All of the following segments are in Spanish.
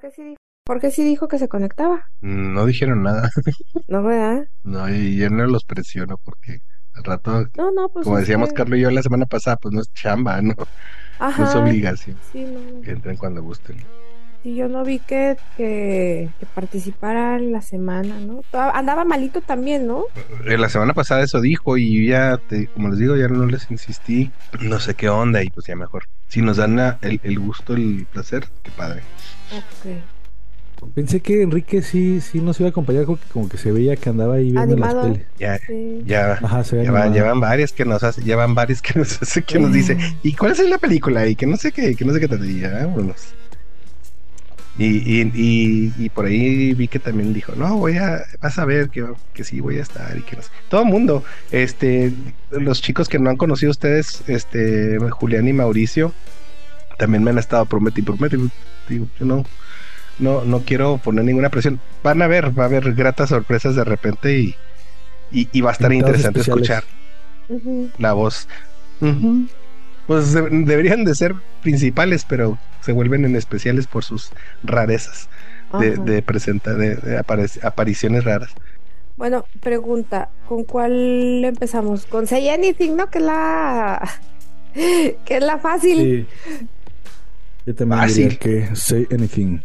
Porque sí, porque sí dijo que se conectaba. No dijeron nada. No, ¿verdad? No, y yo no los presiono porque al rato, No, no, pues. como decíamos que- Carlos y yo la semana pasada, pues no es chamba, ¿no? Ajá. No es obligación. Sí, no. Que entren cuando gusten. Sí, yo no vi que, que, que participara en la semana, ¿no? Toda- Andaba malito también, ¿no? Eh, La semana pasada eso dijo y ya, te, como les digo, ya no les insistí. No sé qué onda y pues ya mejor. Si nos dan la- el, el gusto, el placer, qué padre. Ok. Pensé que Enrique sí, sí nos iba a acompañar, como que, como que se veía que andaba ahí viendo Animado. las pelis. Ya, Sí. ya, Ajá, se ve ya van, animado. ya van varias que nos hace, ya van varias que nos hace, que nos dice, ¿y cuál es la película? Y que no sé qué, que no sé qué te diga, vámonos. Y, y, y, y por ahí vi que también dijo, no, voy a, vas a ver que, que sí voy a estar y que no sé. Todo el mundo, este, los chicos que no han conocido ustedes, este, Julián y Mauricio, también me han estado prometiendo, prometiendo, digo, yo no, no, no quiero poner ninguna presión. Van a ver, va a haber gratas sorpresas de repente y, y, y va a estar Invitados interesante especiales. escuchar la voz. Pues de- deberían de ser principales, pero se vuelven en especiales por sus rarezas de, de presenta, de, apariciones raras. Bueno, pregunta, ¿con cuál empezamos? Con Say Anything, ¿no? Que es la que es la fácil. Sí. Yo también Fácil. diría que Say Anything.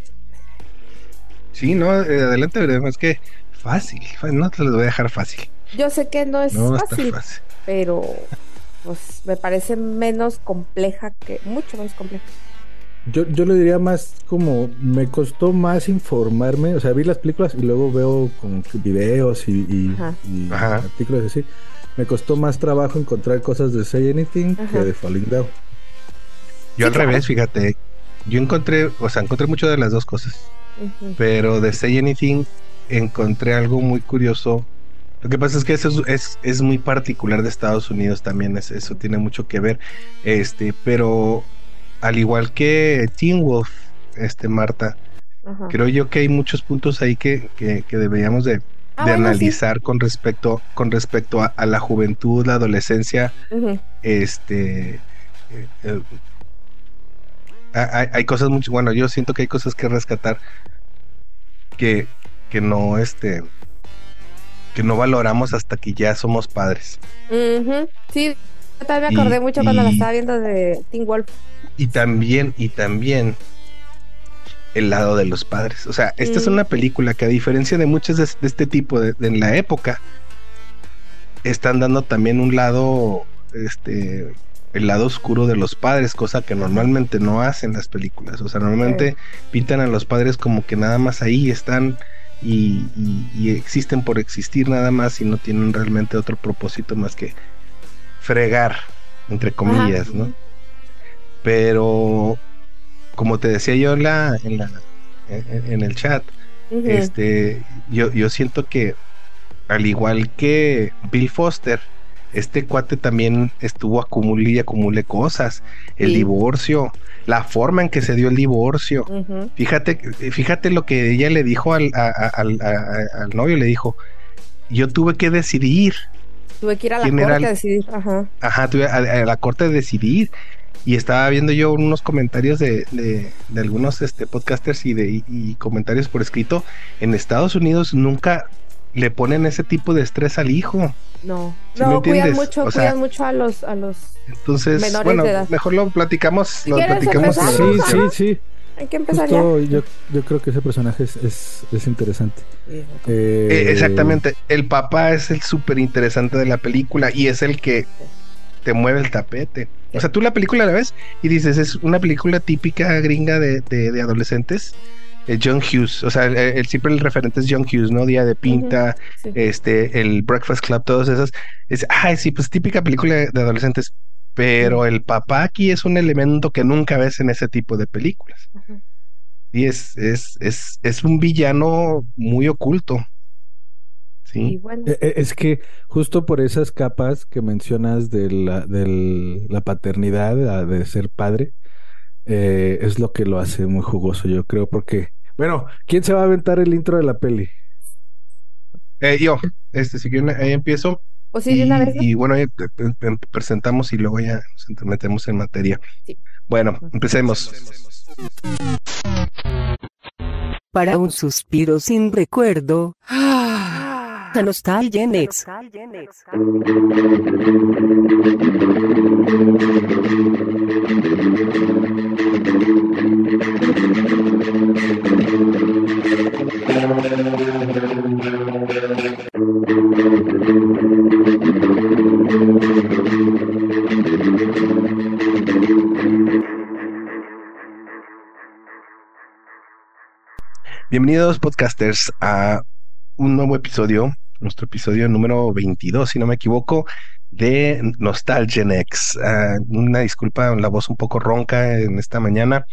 Sí, no, eh, adelante, veremos. Es que fácil, no te lo voy a dejar fácil. Yo sé que no es No fácil, fácil. pero pues me parece menos compleja que mucho menos compleja. Yo, yo lo diría más como me costó más informarme, o sea, vi las películas y luego veo que videos y, y- Ajá. y Ajá. artículos así. Me costó más trabajo encontrar cosas de Say Anything que de Falling Down. Yo Sí, al claro. revés, fíjate. Yo encontré, o sea, encontré mucho de las dos cosas. Pero de Say Anything encontré algo muy curioso. Lo que pasa es que eso es, es, es muy particular de Estados Unidos también, es- eso tiene mucho que ver. Este, pero al igual que Teen Wolf, este Marta, Ajá. creo yo que hay muchos puntos ahí que, que, que deberíamos de, Ah, de bueno, sí. analizar con respecto, con respecto a, a la juventud, la adolescencia, este eh, eh, hay, hay cosas mucho bueno yo siento que hay cosas que rescatar que que no este que no valoramos hasta que ya somos padres. Sí, yo también me Y- acordé mucho cuando la y- estaba viendo de Teen Wolf. y también y también el lado de los padres o sea esta es Mm. una película que a diferencia de muchas de, de este tipo de, de en la época están dando también un lado este el lado oscuro de los padres, cosa que normalmente no hacen las películas. O sea, normalmente pintan a los padres como que nada más ahí están y, y- y existen por existir nada más y no tienen realmente otro propósito más que fregar, entre comillas, Ajá. ¿no? Pero, como te decía yo en, la, en, la, en, en el chat, este, yo, yo siento que al igual que Bill Foster, este cuate también estuvo acumulando y acumulé cosas, el Sí. divorcio, la forma en que se dio el divorcio. Ujú. Fíjate, fíjate lo que ella le dijo al, a- a- al, a- a- al novio, le dijo, yo tuve que decidir, Tuve que ir a la ¿Quién corte a decidir. Ajá. ajá, tuve a, a la corte de decidir. Y estaba viendo yo unos comentarios de, de, de algunos este, podcasters y, de, y- y comentarios por escrito. En Estados Unidos nunca le ponen ese tipo de estrés al hijo. No, ¿Sí no, cuidan mucho, O sea, cuidan mucho a los, a los. Entonces, Menores bueno, de edad. mejor lo platicamos, lo ¿Quieres platicamos. Sí, sí, sí. Hay que empezar ya. Yo, yo creo que ese personaje es, es, es interesante. Sí. Eh, Eh, exactamente, el papá es el súper interesante de la película y es el que te mueve el tapete. O sea, tú la película la ves y dices, es una película típica gringa de, de- de adolescentes. Eh, John Hughes, o sea, el, el- siempre el referente es John Hughes, ¿no? Día de Pinta, Sí. este, el Breakfast Club, todas esas. Es, ay, sí, pues típica película de, adolescentes. Pero el papá aquí es un elemento que nunca ves en ese tipo de películas. Y es, es, es, es un villano muy oculto. Y Sí. bueno, Eh, eh, Es que justo por esas capas que mencionas de la, del- la paternidad, a- de ser padre, eh, es lo que lo hace muy jugoso, yo creo, porque, bueno, ¿quién se va a aventar el intro de la peli? Eh, yo, este, si quieren, ahí empiezo. o sí, de y, una vez. ¿no? y bueno, ahí te- te- te presentamos y luego ya nos metemos en materia. Sí. Bueno, empecemos. para un suspiro sin recuerdo. La nostalgia en ex. Bienvenidos podcasters a un nuevo episodio, nuestro episodio número 22, si no me equivoco, de Nostalgia Next. Ah, una disculpa, la voz un poco ronca en esta mañana.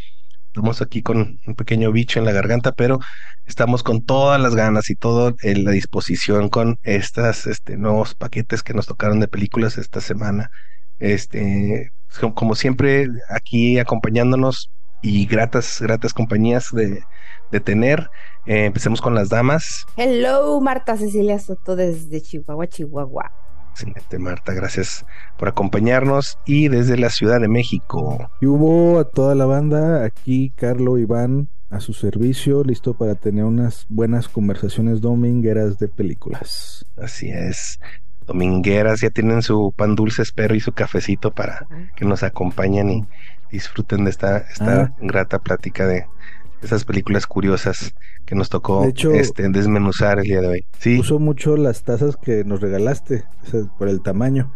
Estamos aquí con un pequeño bicho en la garganta, pero estamos con todas las ganas y toda la disposición con estas este, nuevos paquetes que nos tocaron de películas esta semana. Este, como siempre, aquí acompañándonos y gratas, gratas compañías de, de tener. Eh, empecemos con las damas. Hello, Marta Cecilia Soto desde Chihuahua, Chihuahua. Excelente, Marta, gracias por acompañarnos y desde la Ciudad de México. Y hubo a toda la banda, aquí Carlo Iván a su servicio, listo para tener unas buenas conversaciones domingueras de películas. Así es. Domingueras, ya tienen su pan dulce, espero, y su cafecito para que nos acompañen y disfruten de esta, esta Ah. grata plática de esas películas curiosas que nos tocó De hecho- este, desmenuzar el día de hoy. Sí, Uso mucho las tazas que nos regalaste, o sea, por el tamaño.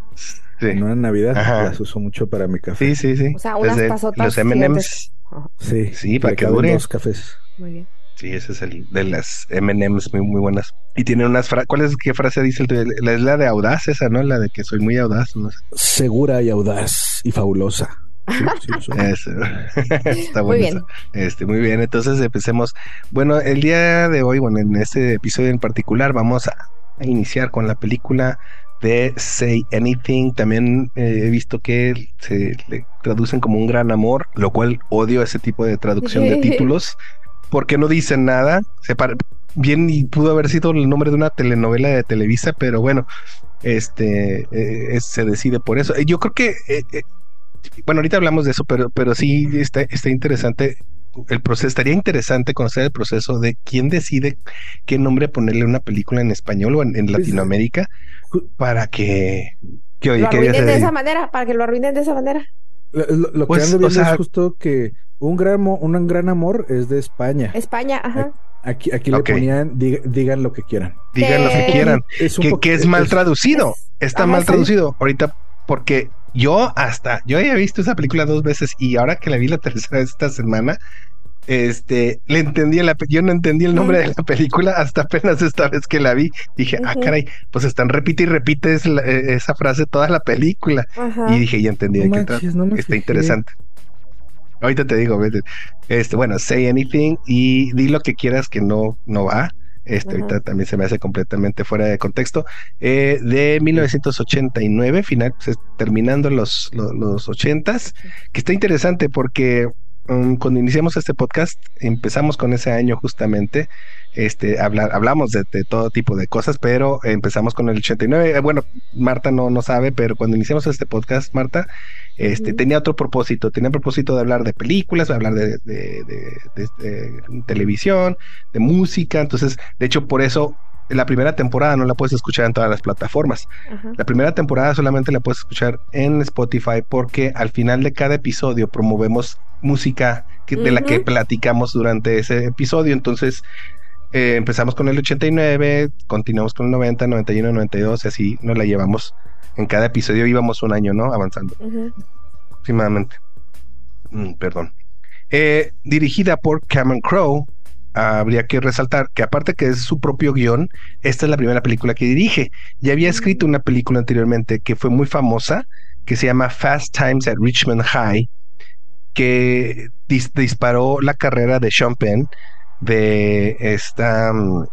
sí, En una Navidad Ajá. las uso mucho para mi café. sí, sí, sí. O sea, unas Desde tazotas Los M&M's. Sí, Sí, para que caben dure. dos cafés. Muy bien. Sí, ese es el de las M&M's muy, muy buenas. Y tiene unas frases, ¿cuál es, qué frase dice? el tuyo? La, es la de audaz esa, ¿no? La de que soy muy audaz, no sé. Segura y audaz y fabulosa. Sí, sí. Eso. Está Muy bien. Este, muy bien, entonces empecemos. Bueno, el día de hoy, bueno, en este episodio en particular, vamos a, a iniciar con la película de Say Anything. También eh, he visto que se le traducen como un gran amor, lo cual odio ese tipo de traducción de títulos, porque no dicen nada. Se Bien, y pudo haber sido el nombre de una telenovela de Televisa, pero bueno, este eh, es- se decide por eso. Yo creo que eh, eh, bueno, ahorita hablamos de eso, pero, pero sí está, está interesante. El proceso estaría interesante conocer el proceso de quién decide qué nombre ponerle a una película en español o en, en Latinoamérica para que, que oye, Lo ¿qué arruinen de esa manera, para que lo arruinen de esa manera. Lo, lo- lo Pues, que ando o viendo sea- es justo que un gran, un gran amor es de España. España, ajá. Aquí, aquí le ponían, diga- digan lo que quieran. Digan lo que que- quieran. Es Que, que es mal es- traducido. es- Está ajá, mal sí. traducido ahorita porque yo hasta, yo había visto esa película dos veces y ahora que la vi la tercera vez esta semana, este, le entendí la, yo no entendí el nombre de la película hasta apenas esta vez que la vi. Dije, ah, caray, pues están repite y repite eh, esa frase toda la película. Y dije, ya entendí de No qué manches, trata. no me Está interesante. Ahorita te digo, vete. este, bueno, say anything y di lo que quieras que no, no va. Este, Ajá. ahorita también se me hace completamente fuera de contexto. Eh, de 1989, final, pues, terminando los, los, los 80s, que está interesante porque um, cuando iniciamos este podcast, empezamos con ese año justamente. Este, hablar, hablamos de, de todo tipo de cosas, pero empezamos con el 89. Eh, Bueno, Marta no, no sabe, pero cuando iniciamos este podcast, Marta, este, tenía otro propósito, tenía el propósito de hablar de películas, de hablar de, de- de- de- de televisión, de música, entonces, de hecho, por eso la primera temporada no la puedes escuchar en todas las plataformas. La primera temporada solamente la puedes escuchar en Spotify porque al final de cada episodio promovemos música que- de la que platicamos durante ese episodio. Entonces eh, empezamos con el 89, continuamos con el 90, 91, 92 y así nos la llevamos. En cada episodio íbamos un año, ¿no? Avanzando aproximadamente. Mm, perdón. Eh, dirigida por Cameron Crowe. habría que resaltar que aparte que es su propio guion, esta es la primera película que dirige. Ya había escrito una película anteriormente que fue muy famosa, que se llama Fast Times at Richmond High, que dis- disparó la carrera de Sean Penn, de esta mm,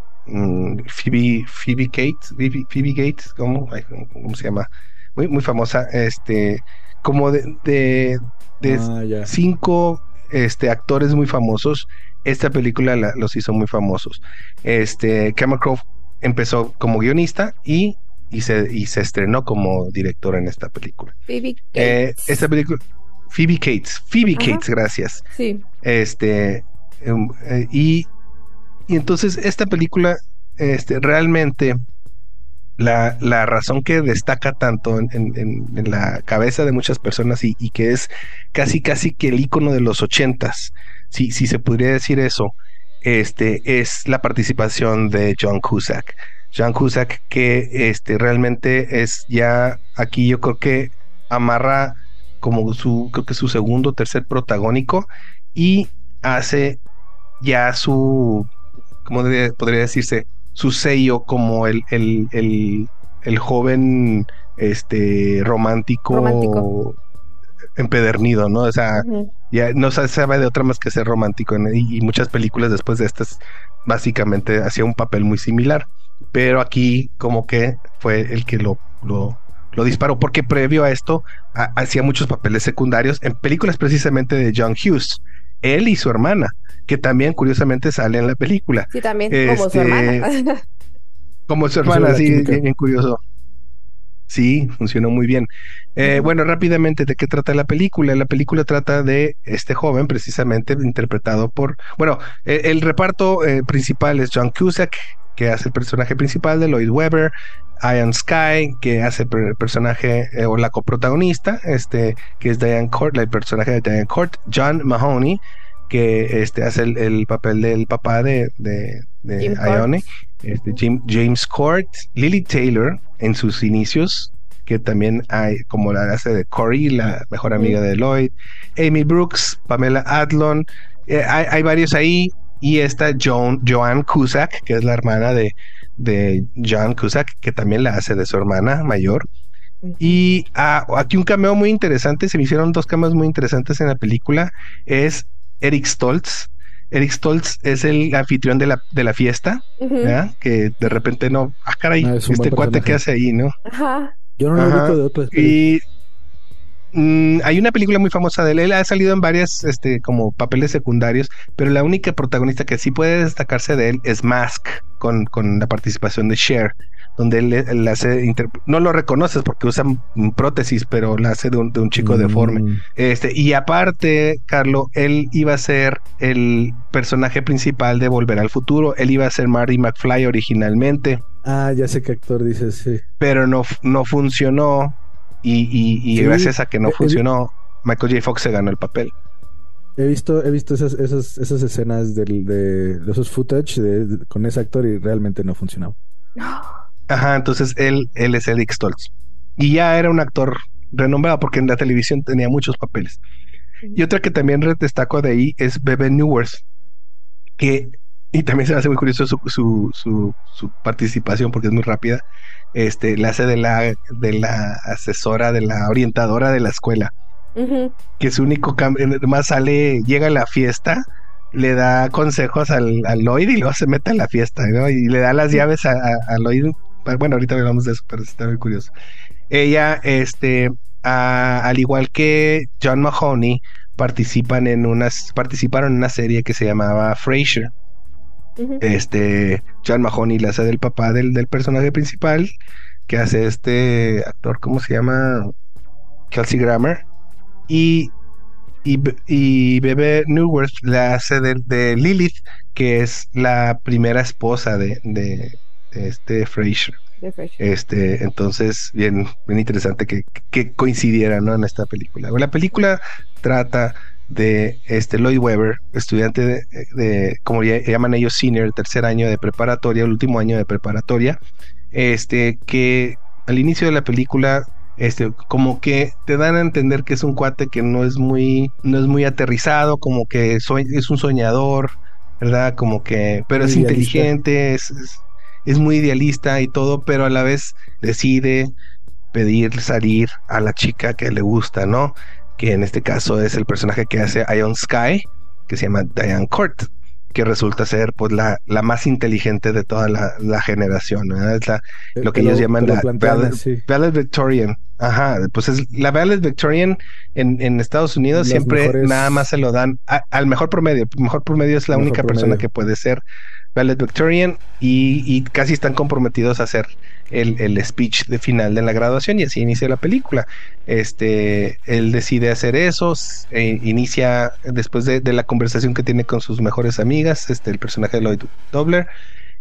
Phoebe, Phoebe Gates, Phoebe, Phoebe Gates, ¿cómo, Ay, ¿cómo- se llama? Muy, muy famosa, este, como de, de, de Ah, cinco este, actores muy famosos. Esta película la- los hizo muy famosos. Este, Cameron Crowe empezó como guionista y, y, se, y se estrenó como director en esta película. Phoebe Eh, Cates. esta película, Phoebe Cates, Phoebe Ajá. Cates, gracias. Sí. Este, em, eh, y y entonces esta película, este, realmente la, la razón que destaca tanto en, la cabeza de muchas personas y, y que es casi casi que el icono de los ochentas, si, si se podría decir eso, este, es la participación de John Cusack. John Cusack que este, realmente es ya aquí yo creo que amarra como su, creo que su segundo o tercer protagónico y hace ya su, ¿cómo podría decirse? Su sello como el, el, el, el joven este, romántico, Romántico. empedernido, ¿no? O sea, ya no se sabe de otra más que ser romántico ¿no? y, y muchas películas después de estas básicamente hacía un papel muy similar pero aquí como que fue el que lo, lo, lo disparó porque previo a esto ha- hacía muchos papeles secundarios en películas precisamente de John Hughes él y su hermana que también curiosamente sale en la película Sí, también, como su Este, hermana. como su hermana, sí, bien, bien curioso. Sí, funcionó muy bien. Eh. Bueno, rápidamente, ¿de qué trata la película? La película trata de este joven, precisamente interpretado por, bueno, eh, el reparto eh, principal es John Cusack, que hace el personaje principal de Lloyd Webber, Ian Sky, que hace el personaje eh, o la coprotagonista, este, que es Diane Court, el personaje de Diane Court, John Mahoney, que este, hace el, el papel del papá de, de, de. Ione, este, Jim- James Court, Lily Taylor en sus inicios, que también hay como la hace de Corey, la mejor amiga de Lloyd, Amy Brooks, Pamela Adlon, eh, hay, hay varios ahí, y esta Joan, Joan Cusack, que es la hermana de, de John Cusack, que también la hace de su hermana mayor. Y ah, aquí un cameo muy interesante, se me hicieron dos cameos muy interesantes en la película, es Eric Stoltz. Eric Stoltz es el anfitrión de la, de la fiesta, que de repente no, ah, caray, Ah, es este cuate que hace ahí, ¿no? Ajá. Yo no lo Ajá. ubico de otras películas. Y mm, hay una película muy famosa de él. Él ha salido en varias, este, como papeles secundarios, pero la única protagonista que sí puede destacarse de él es Mask, con, con la participación de Cher, donde él, él hace, inter- no lo reconoces porque usa mm, prótesis, pero la hace de un, de un chico deforme. Mm, Este, y aparte, Carlo, él iba a ser el personaje principal de Volver al Futuro. Él iba a ser Marty McFly originalmente Ah, ya sé qué actor dices, sí. pero no, no funcionó y, y- y Sí, gracias a que no funcionó, Michael J. Fox se ganó el papel. He visto, he visto esas, esas, esas escenas del, de, de esos footage de- de- con ese actor y realmente no funcionaba. Ajá, entonces él, él es Eric Stoltz. Y ya era un actor renombrado porque en la televisión tenía muchos papeles. Y otra que también destaco de ahí es Bebe Newworth, que, y también se me hace muy curioso su, su, su, su participación porque es muy rápida. Este, la hace de la, de la asesora, de la orientadora de la escuela. Ujú. que su único cambio, más sale, llega a la fiesta, le da consejos al, al Lloyd y luego se mete a la fiesta, ¿no? Y le da las llaves a, a, a Lloyd. Bueno, ahorita hablamos de eso, pero está muy curioso. Ella, este, a- al igual que John Mahoney, participan en unas, participaron en una serie que se llamaba Frasier. Este, John Mahoney la hace del papá del, del personaje principal, que hace este actor, ¿cómo se llama? Kelsey Grammer. Y, y, y Bebe Newworth la hace de, de Lilith, que es la primera esposa de- de este Fresh. Este, entonces, bien, bien interesante que, que coincidieran, ¿no? En esta película. La película trata de este Lloyd Webber, estudiante de, de, como ya llaman ellos, senior, tercer año de preparatoria, el último año de preparatoria, este, que al inicio de la película, este, como que te dan a entender que es un cuate que no es muy, no es muy aterrizado, como que soy, es un soñador, ¿verdad? Como que, pero es Idealista. inteligente, es, es, es muy idealista y todo, pero a la vez decide pedir salir a la chica que le gusta, ¿no? Que en este caso es el personaje que hace Ion Sky, que se llama Diane Court, que resulta ser pues la, la más inteligente de toda la, la generación, ¿verdad? Es la, lo que ellos llaman la así. Valet Victorian. Ajá, pues es la Valet Victorian en, en Estados Unidos siempre mejores- nada más se lo dan a- al mejor promedio. Mejor promedio es la Mejor única persona que puede ser valedictorian y, y casi están comprometidos a hacer el, el, speech de final de la graduación y así inicia la película. Este, él decide hacer eso, eh, inicia después de, de, la conversación que tiene con sus mejores amigas, este, el personaje de Lloyd Dobler,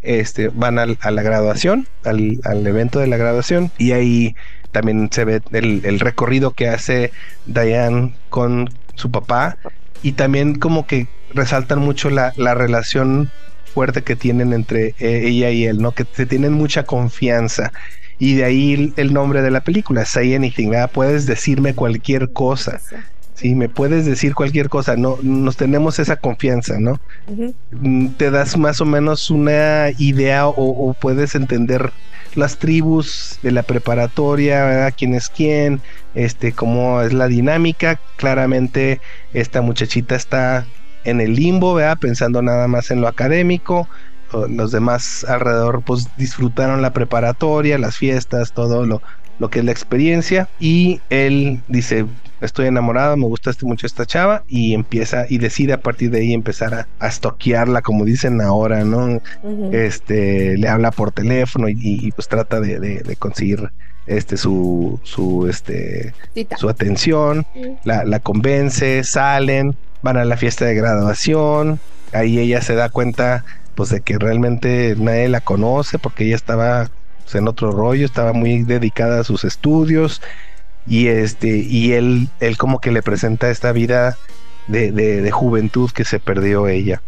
este, van al, a la graduación, al, al, evento de la graduación y ahí también se ve el, el recorrido que hace Diane con su papá y también como que resaltan mucho la, la relación fuerte que tienen entre eh, ella y él, ¿no? Que se tienen mucha confianza. Y de ahí el, nombre de la película, Say Anything, ¿verdad? Puedes decirme cualquier cosa. Sí, me puedes decir cualquier cosa, no, nos tenemos esa confianza, ¿no? Mm, te das más o menos una idea o, o, puedes entender las tribus de la preparatoria, ¿verdad? quién es quién, este, cómo es la dinámica. Claramente esta muchachita está en el limbo, ¿verdad? pensando nada más en lo académico. Los demás alrededor pues disfrutaron la preparatoria, las fiestas, todo lo, lo que es la experiencia. Y él dice, estoy enamorado, me gusta este mucho esta chava y empieza y decide a partir de ahí empezar a, a estoquearla, como dicen ahora, ¿no? Este, le habla por teléfono y, y pues trata de, de, de, conseguir este su su este Cita. su atención, la, la convence, salen, van a la fiesta de graduación, ahí ella se da cuenta pues de que realmente nadie la conoce porque ella estaba pues, en otro rollo, estaba muy dedicada a sus estudios y este y él él como que le presenta esta vida de, de, de juventud que se perdió ella.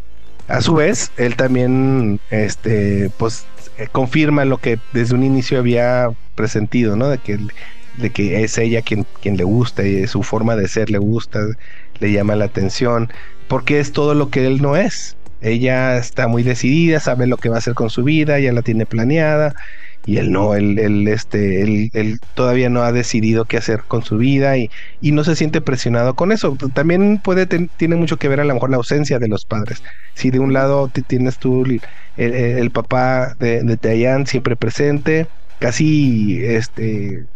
A su vez, él también este pues confirma lo que desde un inicio había presentido, ¿no? De que de que es ella quien, quien le gusta y su forma de ser le gusta, le llama la atención, porque es todo lo que él no es. Ella está muy decidida, sabe lo que va a hacer con su vida, ya la tiene planeada, y él no, él, él, este, él, él, todavía no ha decidido qué hacer con su vida y, y no se siente presionado con eso. También puede, tiene mucho que ver a lo mejor la ausencia de los padres. Si de un lado tienes tú el, papá de, de siempre presente, casi este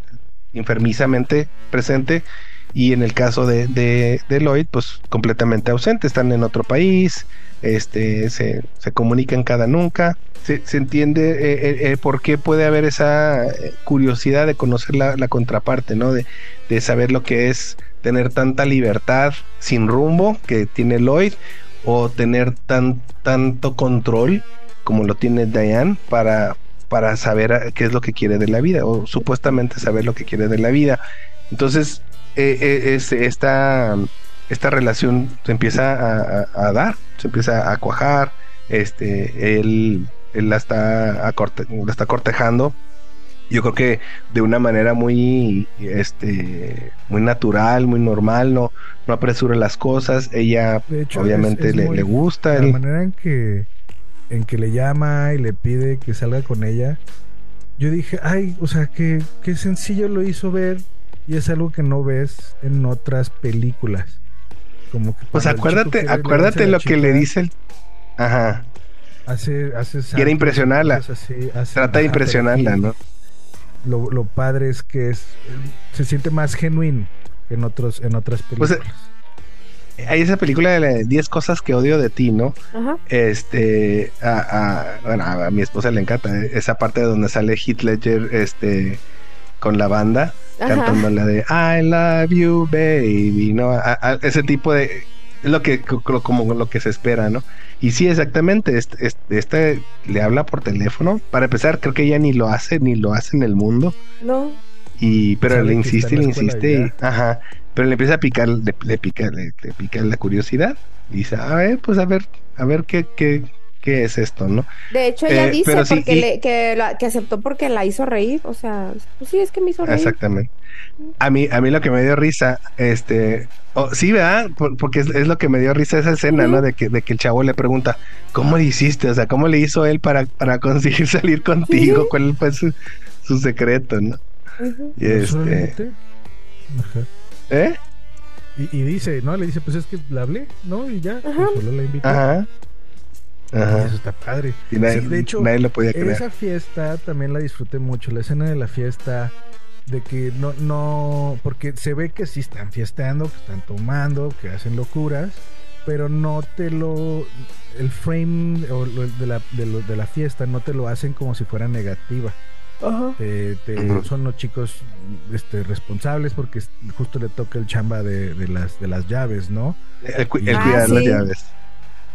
enfermizamente presente y en el caso de, de, Lloyd pues completamente ausente están en otro país este se, se comunican cada nunca se, entiende eh, eh, por qué puede haber esa curiosidad de conocer la, la contraparte no de, de, saber lo que es tener tanta libertad sin rumbo que tiene Lloyd o tener tan tanto control como lo tiene Diane para para saber qué es lo que quiere de la vida o supuestamente saber lo que quiere de la vida. Entonces, eh, eh, es, esta, esta relación se empieza a, a, a, dar, se empieza a cuajar, este, él, él la, está la está cortejando. Yo creo que de una manera muy, este, muy natural, muy normal, no, no apresura las cosas. Ella, hecho, obviamente, es, es le, muy, le, gusta. La manera en que en que le llama y le pide que salga con ella, yo dije, ay, o sea, que, que sencillo lo hizo ver y es algo que no ves en otras películas. Como que pues acuérdate, acuérdate lo chica, que le dice el... Ajá. Hace, hace Quiere impresionarla. Así, hace, Trata de impresionarla, ¿no? Lo, lo, padre es que es se siente más genuino que en otros en otras películas. Pues, hay esa película de 10 cosas que odio de ti, ¿no? Ajá. Este, a, a, bueno, a mi esposa le encanta esa parte donde sale Heath Ledger, este, con la banda, Ajá. cantando la de I love you, baby, ¿no? A, ese tipo de, es lo que, como lo que se espera, ¿no? Y sí, exactamente, este, este, este, le habla por teléfono. Para empezar, creo que ella ni lo hace, ni lo hace en el mundo. No. Y, pero le insiste, le insiste, y, ajá pero le empieza a picar, le, le pica, le, le, pica la curiosidad. Y dice, a ver, pues a ver, a ver qué, qué, qué es esto, ¿no? De hecho, ella eh, dice porque sí, y... le, que, la, que, aceptó porque la hizo reír. O sea, pues sí, es que me hizo reír. Exactamente. A mí, a mí lo que me dio risa, este, oh, sí, ¿verdad? Porque es, es, lo que me dio risa esa escena, uh -huh. ¿no? De que, de que el chavo le pregunta, ¿cómo le hiciste? O sea, ¿cómo le hizo él para, para conseguir salir contigo? Uh -huh. ¿Cuál fue su, su secreto, no? Uh -huh. Y este. Ajá. ¿Eh? Y, y, dice, ¿no? Le dice, pues es que la hablé, ¿no? Y ya, pues solo la invité. Ajá. Ajá. Eso está padre. Y nadie, sí, de hecho, nadie lo podía creer. Esa fiesta también la disfruté mucho. La escena de la fiesta, de que no, no, porque se ve que sí están fiesteando, que están tomando, que hacen locuras, pero no te lo el frame o lo de la, de, lo- de la fiesta no te lo hacen como si fuera negativa. Ajá. Te- te- Ujú. Son los chicos este, responsables porque justo le toca el chamba de, de las, de las llaves, ¿no? El, cu- el Ah, cuidar las llaves.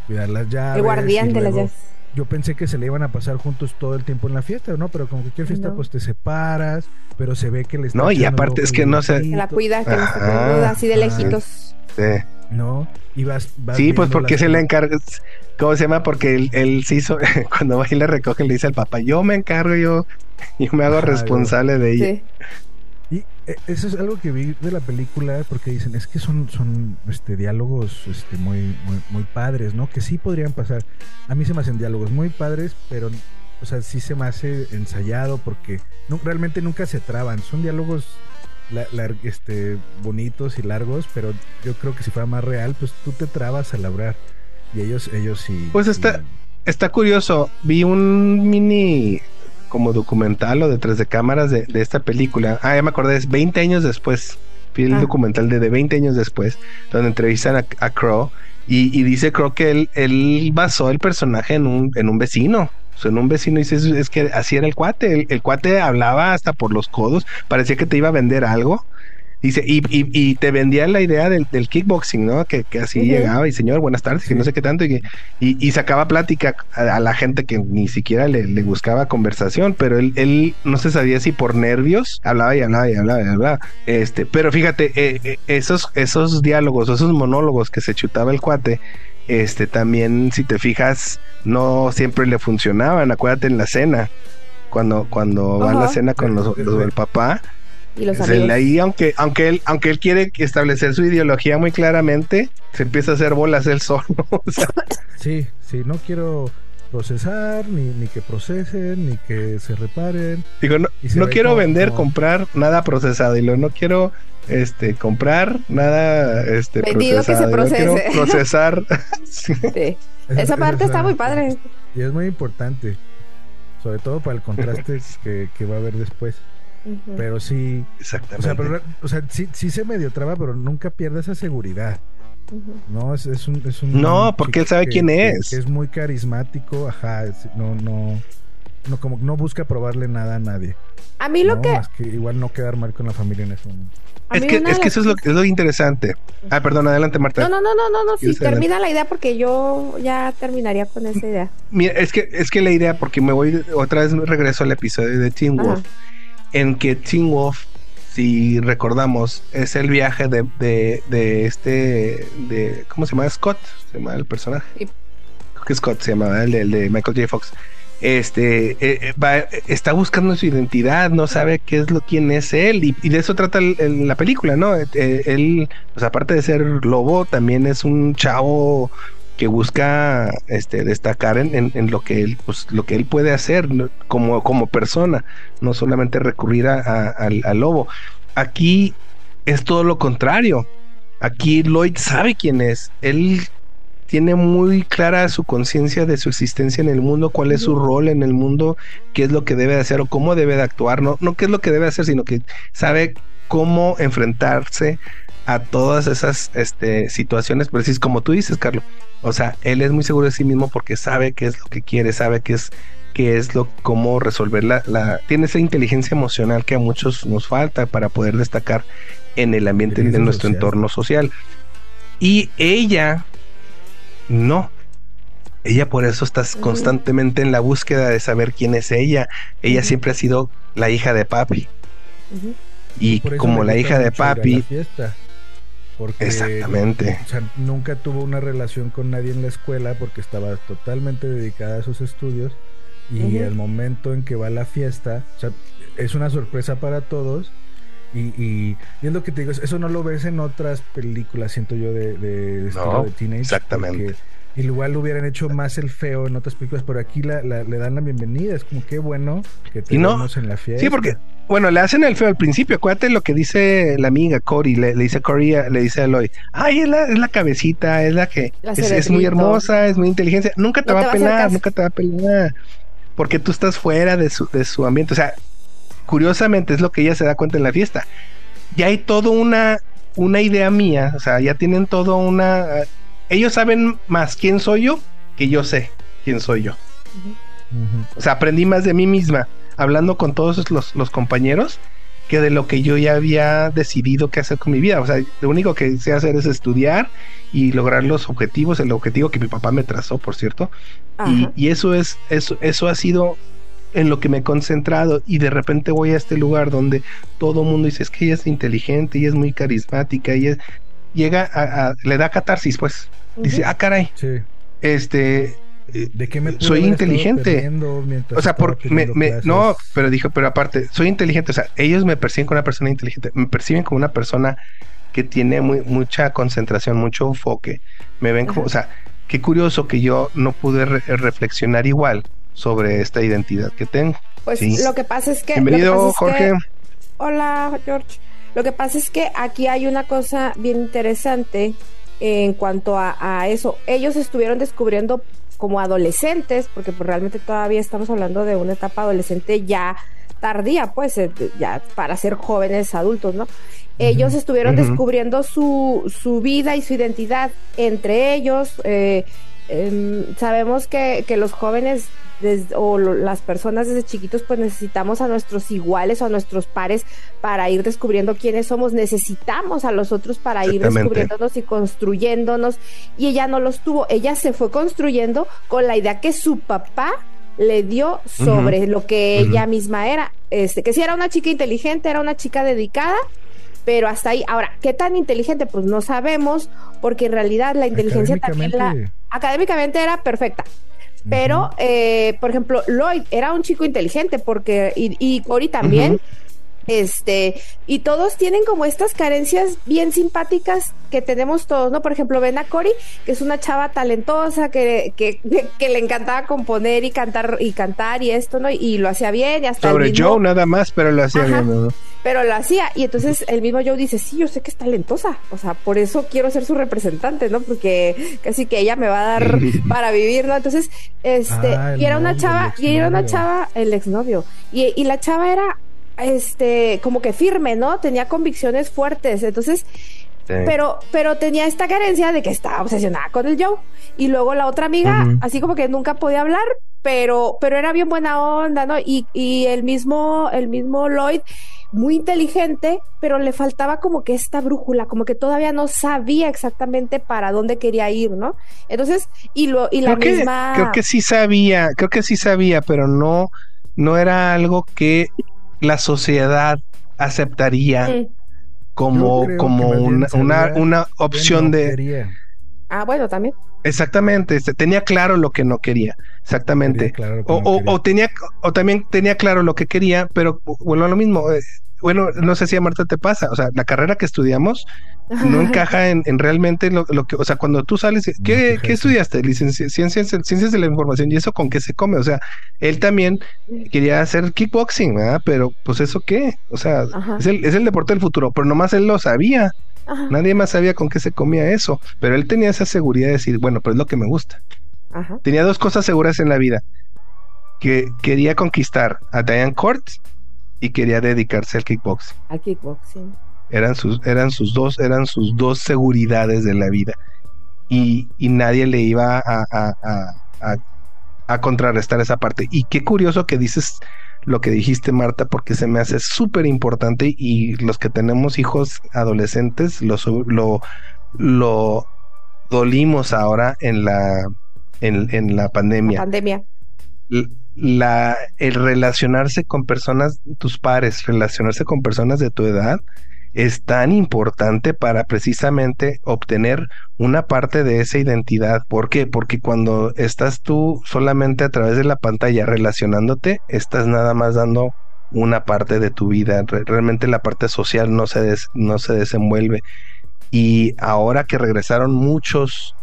Cuidar las llaves. El guardián de las llaves. Yo pensé que se le iban a pasar juntos todo el tiempo en la fiesta, ¿no? Pero como cualquier fiesta, No. pues te separas, pero se ve que le está No, y aparte es que no se- Que la cuida, que no está con así de Ah. lejitos. Sí. ¿No? Y vas, vas Sí, pues porque se le encarga. ¿Cómo se llama? Porque él, él se hizo. Cuando va y le recoge, le dice al papá: Yo me encargo, yo, yo me hago Ajá, responsable de ella. Sí. Eh, eso es algo que vi de la película porque dicen, es que son, son este, diálogos este, muy, muy, muy padres, ¿no? Que sí podrían pasar. A mí se me hacen diálogos muy padres, pero, o sea, sí se me hace ensayado porque no, realmente nunca se traban. Son diálogos la- este, bonitos y largos, pero yo creo que si fuera más real, pues tú te trabas al hablar. Y ellos, ellos sí. Pues está-. Está curioso. Vi un mini como documental o detrás de cámaras de, de esta película. Ah, ya me acordé, es 20 años después. Vi el Ah. documental de, de 20 años después, donde entrevistan a, a Crow. Y, y dice Crow que él, él basó el personaje en un, en un vecino. O sea, en un vecino dice, es, es que así era el cuate. El, el cuate hablaba hasta por los codos. Parecía que te iba a vender algo. Dice, y, y, y te vendía la idea del, del kickboxing, ¿no? Que, que así llegaba y señor, buenas tardes, y no sé qué tanto, y, que- y, y sacaba plática a, a la gente que ni siquiera le, le buscaba conversación, pero él, él no se sabía si por nervios hablaba y hablaba y hablaba y hablaba. Este, pero fíjate, eh, eh, esos, esos diálogos, esos monólogos que se chutaba el cuate, este, también, si te fijas, no siempre le funcionaban. Acuérdate en la cena, cuando, cuando va a la cena con los, los del papá, Y los se amigos. ahí, aunque, aunque él, aunque él quiere establecer su ideología muy claramente, se empieza a hacer bolas él solo. O sea, Sí, sí, no quiero procesar, ni, ni que procesen, ni que se reparen. digo, no, no quiero como- vender, como- comprar nada procesado. Y lo no quiero este comprar nada este Vendido que se procesado. y no quiero procese. procesar. Sí. Sí. Esa parte está muy padre. Y es muy importante, sobre todo para el contraste que, que va a haber después. Pero sí, o Exactamente. sea, pero, o sea sí, sí se medio traba, pero nunca pierde esa seguridad. No, es, es un, es un No, porque él sabe que- quién es. que es muy carismático, ajá, es- no, no, no, como no busca probarle nada a nadie. A mí lo ¿no? que. Más que igual no quedar mal con la familia en ese momento. es que, es que eso es lo, es lo interesante. Ah, perdón, adelante, Marta. No, no, no, no, no, no, sí, ¿Quieres adelante? termina la idea porque yo ya terminaría con esa idea. Mira, es que, es que la idea, porque me voy otra vez regreso al episodio de Ajá. Wolf, en que Teen Wolf, si recordamos, es el viaje de, de, de este, de, ¿cómo se llama? Scott, se llama el personaje. Sí. Creo que Scott se llama, el de, el de Michael J. Fox. Este eh, eh, va, está buscando su identidad, no sabe qué es lo quién es él, y, y de eso trata el- el- la película, ¿no? Eh, él, pues aparte de ser lobo, también es un chavo que busca este destacar en, en- en lo que él pues lo que él puede hacer como, como persona no solamente recurrir a- a- al, al lobo. Aquí es todo lo contrario. Aquí Lloyd sabe quién es. Él tiene muy clara su conciencia de su existencia en el mundo, cuál es su rol en el mundo, qué es lo que debe de hacer o cómo debe de actuar, no, no qué es lo que debe hacer, sino que sabe cómo enfrentarse a todas esas este, situaciones precisas, como tú dices, Carlos. O sea, él es muy seguro de sí mismo porque sabe qué es lo que quiere, sabe qué es, qué es lo, cómo resolver la, la, tiene esa inteligencia emocional que a muchos nos falta para poder destacar en el ambiente, en Inteligencia nuestro social. entorno social. Y ella, no. Ella por eso está constantemente en la búsqueda de saber quién es ella. Ella siempre ha sido la hija de papi. Y como la hija de papi, fiesta, porque exactamente. o sea, nunca tuvo una relación con nadie en la escuela porque estaba totalmente dedicada a sus estudios y el momento en que va a la fiesta, o sea, es una sorpresa para todos y, y- y es lo que te digo, eso no lo ves en otras películas, siento yo, de, de estilo No, de teenage. exactamente. porque Igual hubieran hecho más el feo en otras películas, pero aquí la, la- le dan la bienvenida, es como qué bueno que te Y no- en la fiesta. Sí, porque, bueno, le hacen el feo al principio. Acuérdate lo que dice la amiga Cory. Le, le dice Cory, a- le dice a Eloy: Ay, es la, es la cabecita, es la que La es, es muy hermosa, es muy inteligente. Nunca te No va te a pelar, nunca te va a pelar. Porque tú estás fuera de su, de su ambiente. O sea, curiosamente es lo que ella se da cuenta en la fiesta. Ya hay toda una, una idea mía. O sea, ya tienen todo una. ellos saben más quién soy yo que yo sé quién soy yo. O sea, aprendí más de mí misma hablando con todos los, los compañeros que de lo que yo ya había decidido qué hacer con mi vida. O sea, lo único que sé hacer es estudiar y lograr los objetivos, el objetivo que mi papá me trazó, por cierto. Y, y, eso es, eso, eso ha sido en lo que me he concentrado. Y de repente voy a este lugar donde todo el mundo dice es que ella es inteligente y es muy carismática y llega a, le da catarsis pues. Dice ah caray este ¿De qué me soy inteligente. O sea, por, me, no, pero dijo, pero aparte, soy inteligente. O sea, ellos me perciben como una persona inteligente, me perciben como una persona que tiene muy, mucha concentración, mucho enfoque. Me ven como, o sea, qué curioso que yo no pude reflexionar igual sobre esta identidad que tengo. Pues lo que pasa es que. Bienvenido, Jorge. hola, George. Lo que pasa es que aquí hay una cosa bien interesante en cuanto a, a eso. Ellos estuvieron descubriendo como adolescentes, porque pues realmente todavía estamos hablando de una etapa adolescente ya tardía, pues eh, ya para ser jóvenes adultos, ¿no? Ellos estuvieron descubriendo su, su vida y su identidad entre ellos. Eh, em, sabemos que, que los jóvenes o las personas desde chiquitos pues necesitamos a nuestros iguales o a nuestros pares para ir descubriendo quiénes somos, necesitamos a los otros para ir descubriéndonos y construyéndonos. Y ella no los tuvo, ella se fue construyendo con la idea que su papá le dio sobre lo que ella misma era, este, que si era una chica inteligente, era una chica dedicada, pero hasta ahí. Ahora, ¿qué tan inteligente? Pues no sabemos, porque en realidad la inteligencia también la académicamente era perfecta. Pero, eh, por ejemplo, Lloyd era un chico inteligente porque, y, y Cory también. Este, y todos tienen como estas carencias bien simpáticas que tenemos todos, ¿no? Por ejemplo, ven a Cory, que es una chava talentosa, que, que, que, le encantaba componer y cantar y cantar y esto, ¿no? Y lo hacía bien y hasta Sobre Joe nada más, pero lo hacía bien, ¿no? Pero lo hacía, y entonces el mismo Joe dice, sí, yo sé que es talentosa, o sea, por eso quiero ser su representante, ¿no? Porque casi que ella me va a dar para vivir, ¿no? Entonces, este, ah, y era una chava, y era una chava, el exnovio, y, y la chava era este, como que firme, ¿no? Tenía convicciones fuertes. Entonces, pero, pero tenía esta carencia de que estaba obsesionada con el Joe. Y luego la otra amiga, así como que nunca podía hablar, pero, pero era bien buena onda, ¿no? Y, y el mismo, el mismo Lloyd, muy inteligente, pero le faltaba como que esta brújula, como que todavía no sabía exactamente para dónde quería ir, ¿no? Entonces, y lo, y la misma. creo que sí sabía, creo que sí sabía, pero no, no era algo que la sociedad aceptaría como, como una, una, opción de... Ah, bueno, también. Exactamente, tenía claro lo que no quería, exactamente. o, o, tenía, o también tenía claro lo que quería, pero bueno, lo mismo, eh, bueno, no sé si a Marta te pasa, o sea, la carrera que estudiamos no encaja en, realmente lo, que, o sea, cuando tú sales, ¿qué, estudiaste? ciencias, ciencias de la información y eso con qué se come, o sea, él también quería hacer kickboxing, ¿verdad? Pero pues eso qué, o sea, es el, es el deporte del futuro, pero nomás él lo sabía. Nadie más sabía con qué se comía eso, pero él tenía esa seguridad de decir, bueno, pues es lo que me gusta. Tenía dos cosas seguras en la vida, que quería conquistar a Diane Court y quería dedicarse al kickboxing. Al kickboxing. Eran sus, eran sus dos, eran sus dos seguridades de la vida. Y, nadie le iba a, a, a, contrarrestar esa parte. Y qué curioso que dices lo que dijiste, Marta, porque se me hace súper importante y los que tenemos hijos adolescentes lo, lo, lo dolimos ahora en la, en, la pandemia. La pandemia la, el relacionarse con personas, tus pares, relacionarse con personas de tu edad, es tan importante para precisamente obtener una parte de esa identidad. ¿Por qué? Porque cuando estás tú solamente a través de la pantalla relacionándote, estás nada más dando una parte de tu vida. Realmente la parte social no se, no se desenvuelve. Y ahora que regresaron muchos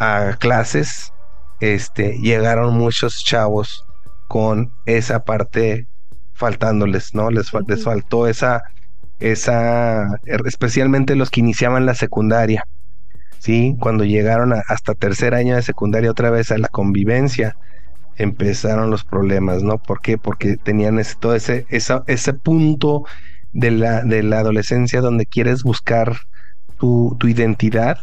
a clases, este, llegaron muchos chavos con esa parte faltándoles, ¿no? Les, les faltó esa, esa, er, especialmente los que iniciaban la secundaria, ¿sí? Cuando llegaron hasta tercer año de secundaria otra vez a la convivencia, empezaron los problemas, ¿no? ¿Por qué? Porque tenían ese, todo ese, ese punto de la, de la adolescencia donde quieres buscar tu, tu identidad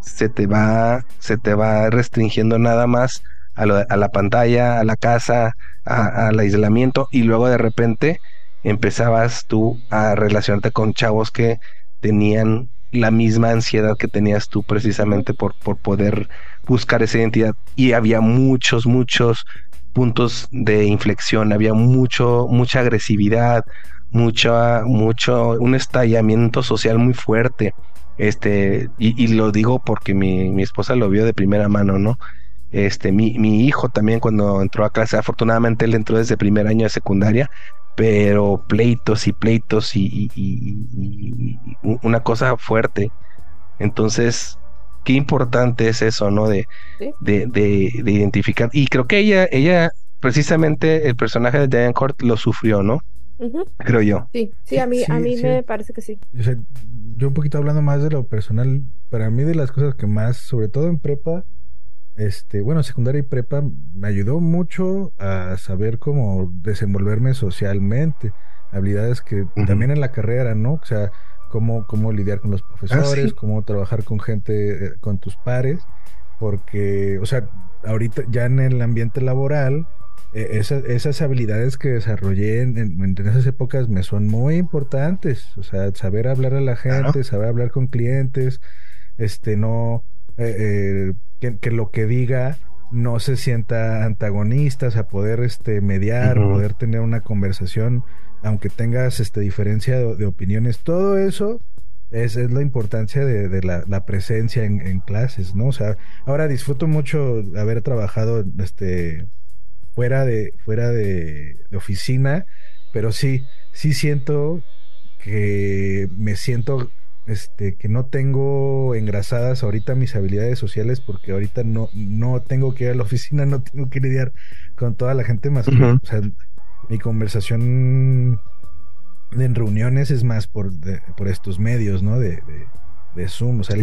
se te va, se te va restringiendo nada más a, la pantalla, a la casa, al aislamiento y luego de repente empezabas tú a relacionarte con chavos que tenían la misma ansiedad que tenías tú precisamente por, por poder buscar esa identidad y había muchos, muchos puntos de inflexión, había mucho, mucha agresividad, mucha, mucho, un estallamiento social muy fuerte. Este, y, lo digo porque mi, mi, esposa lo vio de primera mano, ¿no? Este, mi, mi hijo también cuando entró a clase, afortunadamente él entró desde primer año de secundaria, pero pleitos y pleitos y, una cosa fuerte. Entonces, qué importante es eso, ¿no? De, de, de, identificar. Y creo que ella, ella, precisamente el personaje de Diane Court lo sufrió, ¿no? Creo yo. Sí, sí, a mí, a mí me parece que sí. yo un poquito hablando más de lo personal, para mí de las cosas que más, sobre todo en prepa, este, bueno, secundaria y prepa me ayudó mucho a saber cómo desenvolverme socialmente, habilidades que también en la carrera, ¿no? O sea, cómo, cómo lidiar con los ah, profesores, cómo trabajar con gente, eh, con tus pares, porque, o sea, ahorita ya en el ambiente laboral, e, esas, habilidades que desarrollé en, esas épocas me son muy importantes, o sea, saber hablar a la gente, saber hablar con clientes, este, no... Eh, que, lo que diga no se sienta antagonista, o sea, poder este, mediar, poder tener una conversación, aunque tengas este, diferencia de, opiniones, todo eso es, es la importancia de, la, presencia en, clases, ¿no? O sea, ahora disfruto mucho haber trabajado este, fuera, de, fuera de, de oficina, pero sí, sí siento que me siento este, que no tengo engrasadas ahorita mis habilidades sociales porque ahorita no, no tengo que ir a la oficina, no tengo que lidiar con toda la gente más. o sea, mi conversación en reuniones es más por, por estos medios, ¿no? De, de, Zoom. O sea,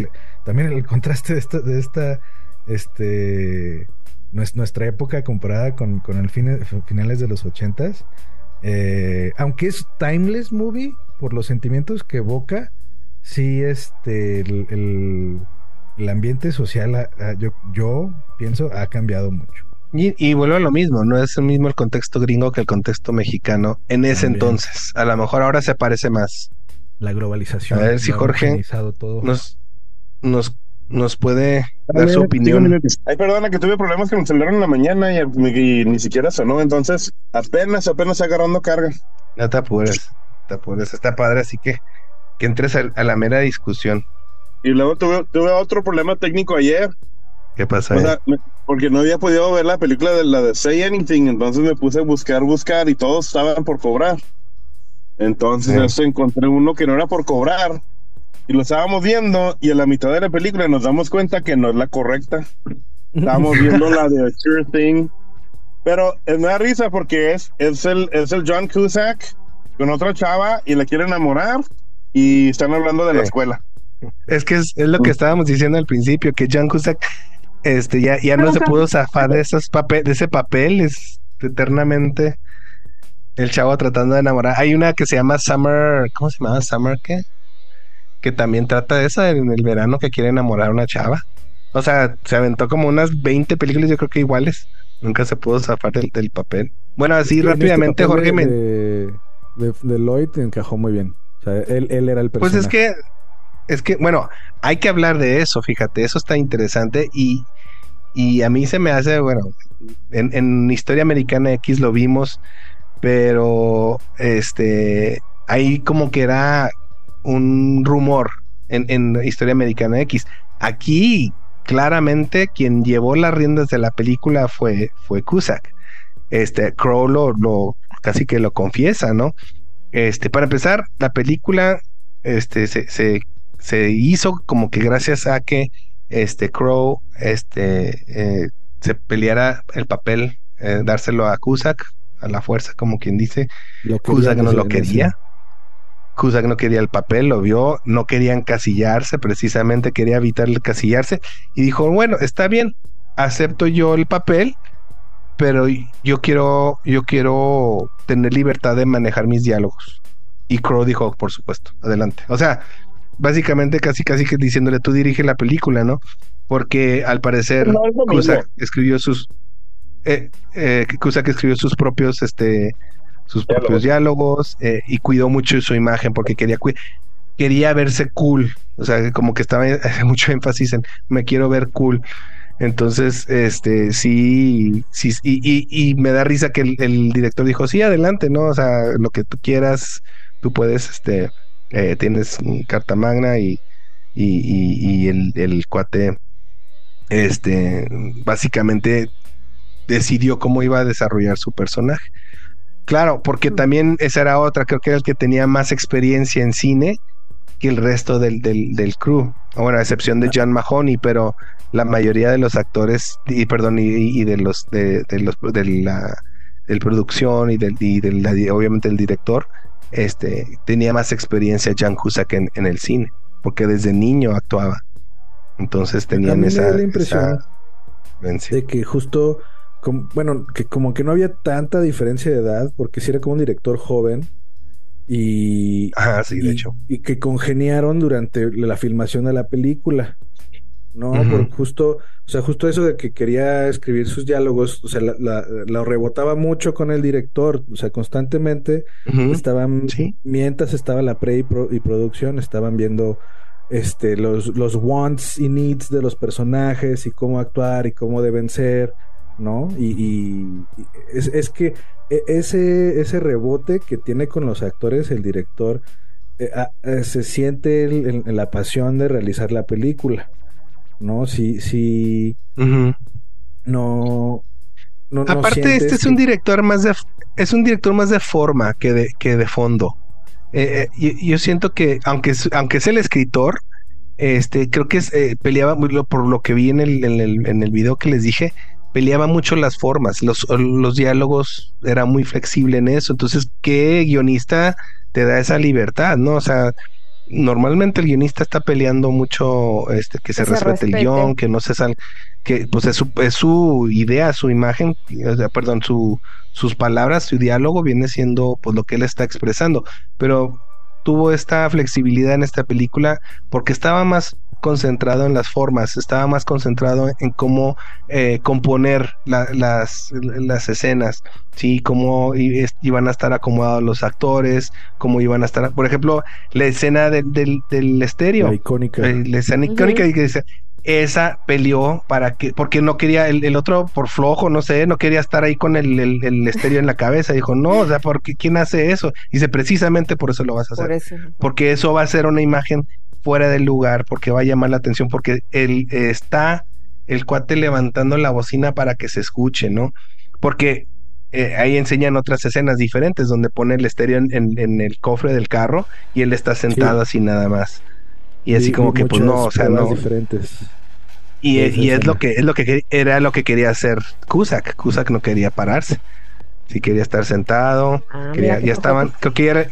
también el contraste de esta, de esta este, nuestra época comparada con, con el finales de los ochentas. Eh, aunque es timeless movie por los sentimientos que evoca, sí, este, el, el, ambiente social, yo, yo pienso, ha cambiado mucho. Y, y, vuelve a lo mismo, no es el mismo el contexto gringo que el contexto mexicano en ese entonces. A lo mejor ahora se parece más. La globalización. A ver si Jorge nos, nos, nos puede dar su opinión. Ay, perdona que tuve problemas con el celular en la mañana y, ni siquiera sonó, entonces apenas, apenas agarrando carga. No te apures, te apures, está padre, así que que entres a, la mera discusión. Y luego tuve, tuve otro problema técnico ayer. ¿Qué pasa? porque no había podido ver la película de la de Say Anything, entonces me puse a buscar, buscar y todos estaban por cobrar. Entonces encontré uno que no era por cobrar y lo estábamos viendo y a la mitad de la película nos damos cuenta que no es la correcta. Estábamos viendo la de Sure Thing, pero es una risa porque es, es, el, es el John Cusack con otra chava y la quiere enamorar y están hablando de la escuela. Es que es, lo que estábamos diciendo al principio, que John Cusack este, ya, ya no se pudo zafar de, esos de ese papel, es eternamente el chavo tratando de enamorar. Hay una que se llama Summer, ¿cómo se llama? Summer qué? Que también trata de esa en el verano que quiere enamorar a una chava. O sea, se aventó como unas 20 películas, yo creo que iguales. Nunca se pudo zafar del, papel. Bueno, así este rápidamente, Jorge. me... de, de Lloyd encajó muy bien él, era el personaje. Pues es que, es que, bueno, hay que hablar de eso, fíjate, eso está interesante y, y a mí se me hace, bueno, en, Historia Americana X lo vimos, pero este, ahí como que era un rumor en, en Historia Americana X. Aquí, claramente, quien llevó las riendas de la película fue, fue Cusack. Este, Crow lo, lo casi que lo confiesa, ¿no? Este, para empezar, la película este, se, se, hizo como que gracias a que este Crow este, eh, se peleara el papel, eh, dárselo a Cusack, a la fuerza, como quien dice. Cusack no lo quería. Cusack no quería el papel, lo vio, no quería encasillarse, precisamente quería evitar el casillarse y dijo, bueno, está bien, acepto yo el papel, pero yo quiero, yo quiero tener libertad de manejar mis diálogos. Y Crow dijo, por supuesto, adelante. O sea, básicamente casi casi que diciéndole tú dirige la película, ¿no? Porque al parecer No. Cusack escribió sus eh, eh, Cusack escribió sus propios este sus propios diálogos eh, y cuidó mucho su imagen porque quería quería verse cool, o sea, como que estaba mucho énfasis en me quiero ver cool. Entonces, este, sí, sí, y, y, y me da risa que el, el director dijo, sí, adelante, ¿no? O sea, lo que tú quieras, tú puedes, este, eh, tienes mm, carta magna y, y, y- y el, el cuate, este, básicamente decidió cómo iba a desarrollar su personaje. Claro, porque también esa era otra, creo que era el que tenía más experiencia en cine que el resto del, del, del crew. Bueno, a excepción de John Mahoney, pero la mayoría de los actores, y perdón, y, y de los de, de los de la del producción y del y del la- obviamente el director, este tenía más experiencia Jan Cusack en, en el cine, porque desde niño actuaba. Entonces tenían mí me da esa, la impresión esa de que justo, bueno, que como que no había tanta diferencia de edad, porque si era como un director joven y, Ajá, sí, de y- hecho. y que congeniaron durante la filmación de la película. No, Ujú. por justo, o sea, justo eso de que quería escribir sus diálogos, o sea, la, la- la rebotaba mucho con el director, o sea, constantemente estaban, Sí. mientras estaba la pre y, pro- y producción, estaban viendo este, los, los wants y needs de los personajes y cómo actuar y cómo deben ser, ¿no? Y, y- y es, es que e- ese, ese rebote que tiene con los actores el director, eh, ah, eh, se siente el- el- en la pasión de realizar la película, ¿no? Si, si no... no- no Aparte, este es un director más de es un director más de forma que de, que de fondo. Eh, eh, yo, yo siento que, aunque es, aunque es el escritor, este, creo que es, eh, peleaba muy lo- por lo que vi en el, en el, en el video que les dije, peleaba mucho las formas, los, los diálogos era muy flexible en eso. Entonces, ¿qué guionista te da esa libertad? ¿No? O sea, normalmente el guionista está peleando mucho este, que se, Que se respete el respete. guion, que no se sal, que pues es su, es su idea, su imagen, o sea, perdón, su, sus palabras, su diálogo viene siendo pues lo que él está expresando, pero tuvo esta flexibilidad en esta película porque estaba más concentrado en las formas, estaba más concentrado en cómo eh, componer la- las, las escenas, sí, cómo iban a estar acomodados los actores, cómo iban a estar, por ejemplo, la escena del, del, del estéreo, La icónica. eh, la escena icónica y que dice esa peleó para que porque no quería el, el otro por flojo no sé no quería estar ahí con el, el, el estéreo en la cabeza dijo no o sea porque quién hace eso dice precisamente por eso lo vas a hacer Por eso. porque eso va a ser una imagen fuera del lugar porque va a llamar la atención porque él eh, está el cuate levantando la bocina para que se escuche no porque eh, ahí enseñan otras escenas diferentes donde pone el estéreo en, en- en el cofre del carro y él está sentado así nada más y así como que pues no o sea no diferentes. y, y es lo que es lo que era lo que quería hacer Cusack. Cusack no quería pararse. Sí quería estar sentado. Ah, quería- ya estaban, creo que ya era,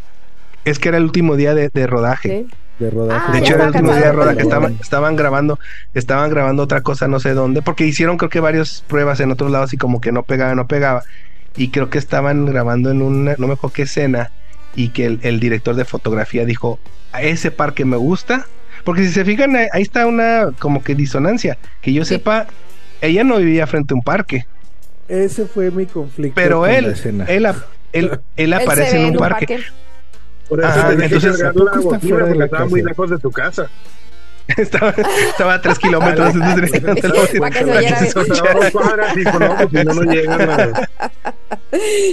es que era el último día de, de rodaje. Sí. De rodaje. Ah, De hecho, era el último día de rodaje. Estaban, estaban grabando, estaban grabando otra cosa, no sé dónde, porque hicieron creo que varias pruebas en otros lados y como que no pegaba, no pegaba. Y creo que estaban grabando en una, no me acuerdo qué escena, y que el, el director de fotografía dijo, a ese parque me gusta. Porque si se fijan, ahí está una como que disonancia. Que yo Sí. sepa, ella no vivía frente a un parque, Ese fue mi conflicto pero con la él, escena. él, él, él Él aparece en un parque. Por eso Ajá, tenía que entonces, cargar ¿a la bocina porque la estaba muy lejos de tu casa. estaba, estaba a tres kilómetros. entonces tenía que cantar la bocina Para que se para que oyera se bien. Estaba a escuchara. dos cuadras y pues, no, pues, si no, no llegan a...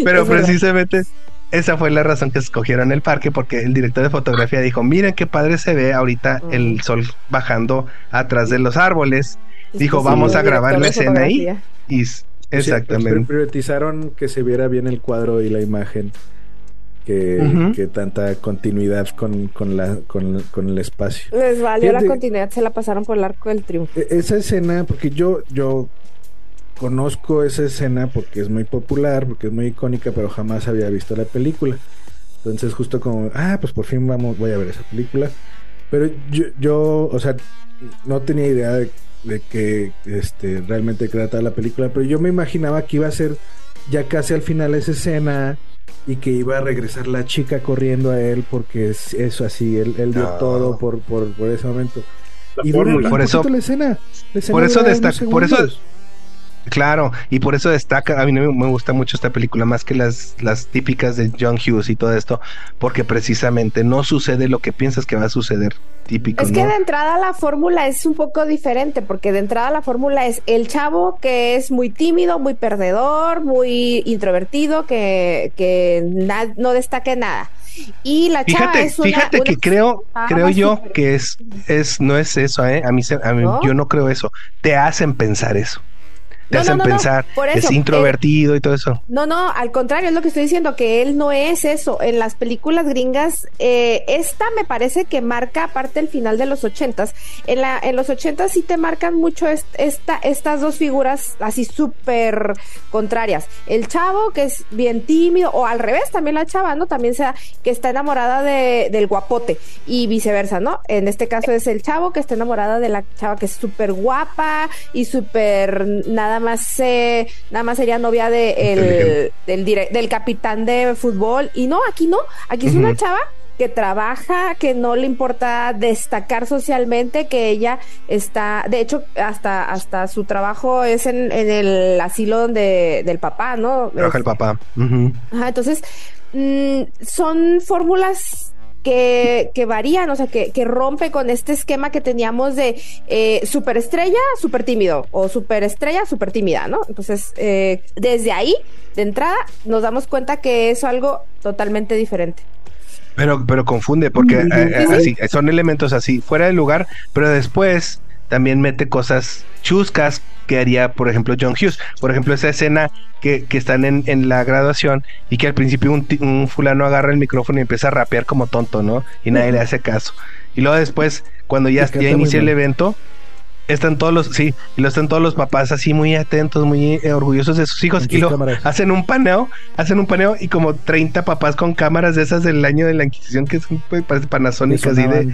Pero Es precisamente esa fue la razón que escogieron el parque, porque el director de fotografía dijo, miren qué padre se ve ahorita Mm. el sol bajando atrás de los árboles. Dijo, Sí, vamos sí, a grabar la escena ahí. Y s- O sea, exactamente. priorizaron que se viera bien el cuadro y la imagen que, tanta continuidad con, con, la, con, con el espacio. Les valió la continuidad, se la pasaron por el arco del triunfo. E- Esa escena, porque yo, yo conozco esa escena porque es muy popular, porque es muy icónica, pero jamás había visto la película. Entonces justo como, ah, pues por fin vamos, voy a ver esa película. Pero yo, yo o sea, no tenía idea de, de que este, realmente trataba la película, pero yo me imaginaba que iba a ser ya casi al final esa escena y que iba a regresar la chica corriendo a él porque es eso así, él, él dio No. todo por, por, por ese momento. La y dura Por eso- la escena. La escena por eso destaca- por eso-. Claro, y por eso destaca, a mí me, gusta mucho esta película más que las, las típicas de John Hughes y todo esto, porque precisamente no sucede lo que piensas que va a suceder típico, Es que ¿no? de entrada la fórmula es un poco diferente, porque de entrada la fórmula es el chavo que es muy tímido, muy perdedor, muy introvertido, que, que no destaque nada. Y la chava Fíjate, es una, fíjate una que creo, creo yo que es, es, no es eso, ¿eh? A mí, se- a mí- ¿No? yo no creo eso. Te hacen pensar eso. Te No, hacen no, no, pensar, por eso, es introvertido y todo eso. No, no, al contrario, es lo que estoy diciendo, que él no es eso. En las películas gringas, eh, esta me parece que marca, aparte el final de los ochentas, en, la, en los ochentas sí te marcan mucho est- esta, estas dos figuras así súper contrarias. El chavo que es bien tímido, o al revés, también la chava, ¿no? También sea que está enamorada de, del guapote y viceversa, ¿no? En este caso es el chavo que está enamorada de la chava que es súper guapa y súper nada más eh, nada más sería novia de el, del del capitán de fútbol. Y no aquí no. Aquí es una chava que trabaja, que no le importa destacar socialmente, que ella está, de hecho, hasta, hasta su trabajo es en, en el asilo donde, del papá, ¿no? Trabaja el papá. Ajá, entonces, mm, son fórmulas que, que varían, o sea, que, que rompe con este esquema que teníamos de eh, superestrella, súper tímido, o superestrella, súper tímida, ¿no? Entonces, eh, desde ahí, de entrada, nos damos cuenta que es algo totalmente diferente. Pero, pero confunde, porque eh, eh, Sí, sí. así, son elementos así, fuera de lugar, pero después también mete cosas chuscas que haría, por ejemplo, John Hughes. Por ejemplo, esa escena que, que están en, en la graduación y que al principio un, un fulano agarra el micrófono y empieza a rapear como tonto, ¿no? Y nadie le hace caso. Y luego después, cuando ya, ya inicia el evento, están todos los, sí, y lo están todos los papás así muy atentos, muy eh, orgullosos de sus hijos. Y cámaras. hacen un paneo, hacen un paneo y como 30 papás con cámaras de esas del año de la Inquisición que son pues, Panasonic así de,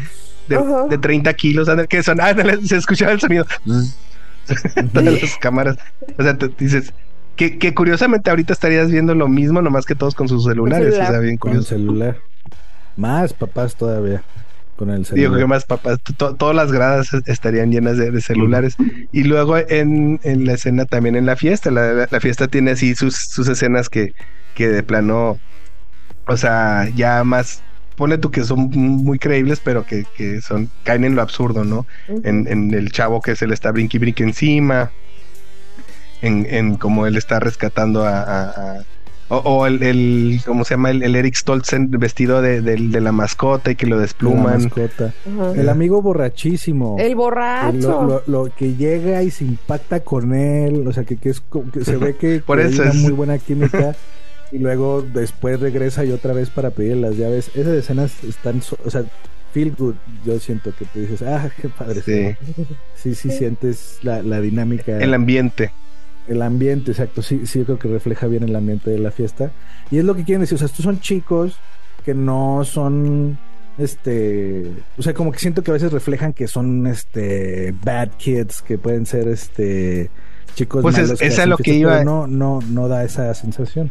de, Ajá. de 30 kilos, que son, se escuchaba el sonido. Todas las cámaras. O sea, tú dices, que, que curiosamente ahorita estarías viendo lo mismo, nomás que todos con sus celulares. celular. O sea, bien Con celular. Más papás todavía. Con el Digo celular. que más papás, to- todas las gradas estarían llenas de, de celulares. Y luego en, en la escena también en la fiesta, la, la- la fiesta tiene así sus, sus escenas que, que de plano, o sea, ya más, pone tú que son muy creíbles, pero que, que son, caen en lo absurdo, ¿no? En, en el chavo que se le está brinqui brinqui encima, en, en cómo él está rescatando a... a- a- o, o el, el, ¿cómo se llama? El, el Eric Stoltzen vestido de, del- de la mascota y que lo La despluman. El amigo borrachísimo. El borracho. Lo, lo- lo que llega y se impacta con él, o sea, que, que es como que se ve que, Por que hay eso una es- muy buena química y luego después regresa y otra vez para pedir las llaves. Esas escenas están, so- o sea, feel good. Yo siento que te dices, ah, qué padre. Sí. Sí, sí, sientes la, la dinámica, El ambiente. el ambiente, exacto. Sí, sí, yo creo que refleja bien el ambiente de la fiesta. Y es lo que quieren decir, o sea, estos son chicos que no son este o sea como que siento que a veces reflejan que son este bad kids que pueden ser este chicos Pues es- malos es a hacen lo que iba. no no no da esa sensación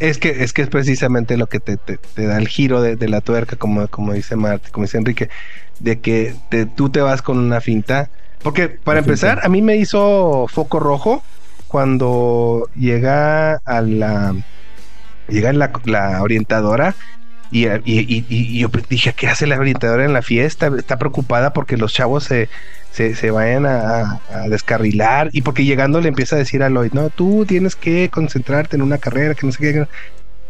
Es que es que es precisamente lo que te, te- te da el giro de, de la tuerca, como, como dice Marta, como dice Enrique, de que te- tú te vas con una finta. Porque para La empezar, finta. a mí me hizo foco rojo cuando llega a la llega la, la orientadora y, y- y- y yo dije, ¿qué hace la orientadora en la fiesta? Está preocupada porque los chavos se, se, se vayan a, descarrilar y porque llegando le empieza a decir a Lloyd, no, tú tienes que concentrarte en una carrera que no sé qué.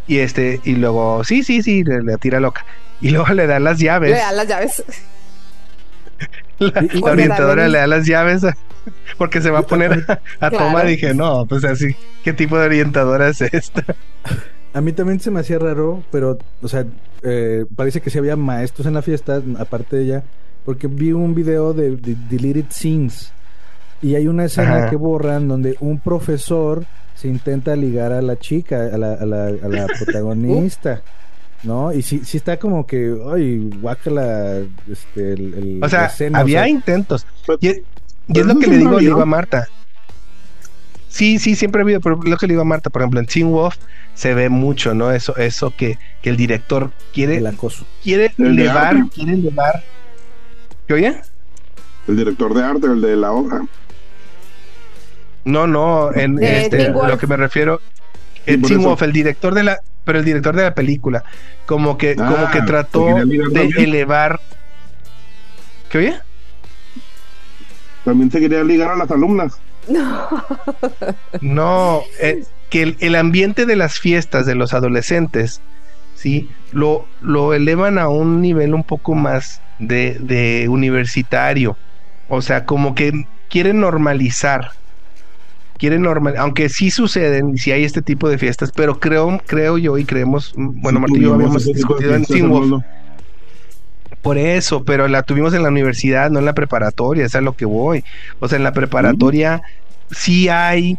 Y este, y luego, sí, sí, sí, le, le tira loca. Y luego le da las llaves. Le da las llaves. La, orientadora le da las llaves porque se va a poner a, a Claro. toma. Dije, no, pues así, ¿qué tipo de orientadora es esta? A mí también se me hacía raro pero o sea eh, parece que sí había maestros en la fiesta aparte de ella porque vi un video de, de deleted scenes y hay una escena Ajá. que borran donde un profesor se intenta ligar a la chica, a la, a la, a la protagonista, ¿no? Y sí, sí está como que, ay, guácala, este, el, el- O sea, la escena, había o sea, intentos. Y, y es lo que le digo, digo a Marta. Sí, sí, siempre ha habido, pero lo que le digo a Marta, por ejemplo, en Teen Wolf se ve mucho, ¿no? Eso, eso que, que el director quiere, El acoso. quiere El de elevar, arte. quiere elevar. ¿Qué oye? El director de arte, el de la obra. No, no, en De este, lo que me refiero, por Teen. Wolf, el director de la, pero el director de la película, como que, Ah, como que trató ¿te quería ligar de también? elevar. ¿Qué oye? También se quería ligar a las alumnas. No, eh, que el, el ambiente de las fiestas de los adolescentes, sí, lo, lo elevan a un nivel un poco más de, de universitario. O sea, como que quieren normalizar. Quieren normal, aunque sí suceden, sí hay este tipo de fiestas, pero creo, creo yo y creemos, bueno, Martín y yo habíamos discutido en Wolf, Arnoldo. Por eso, pero la tuvimos en la universidad, no en la preparatoria, es a lo que voy. O sea, en la preparatoria sí hay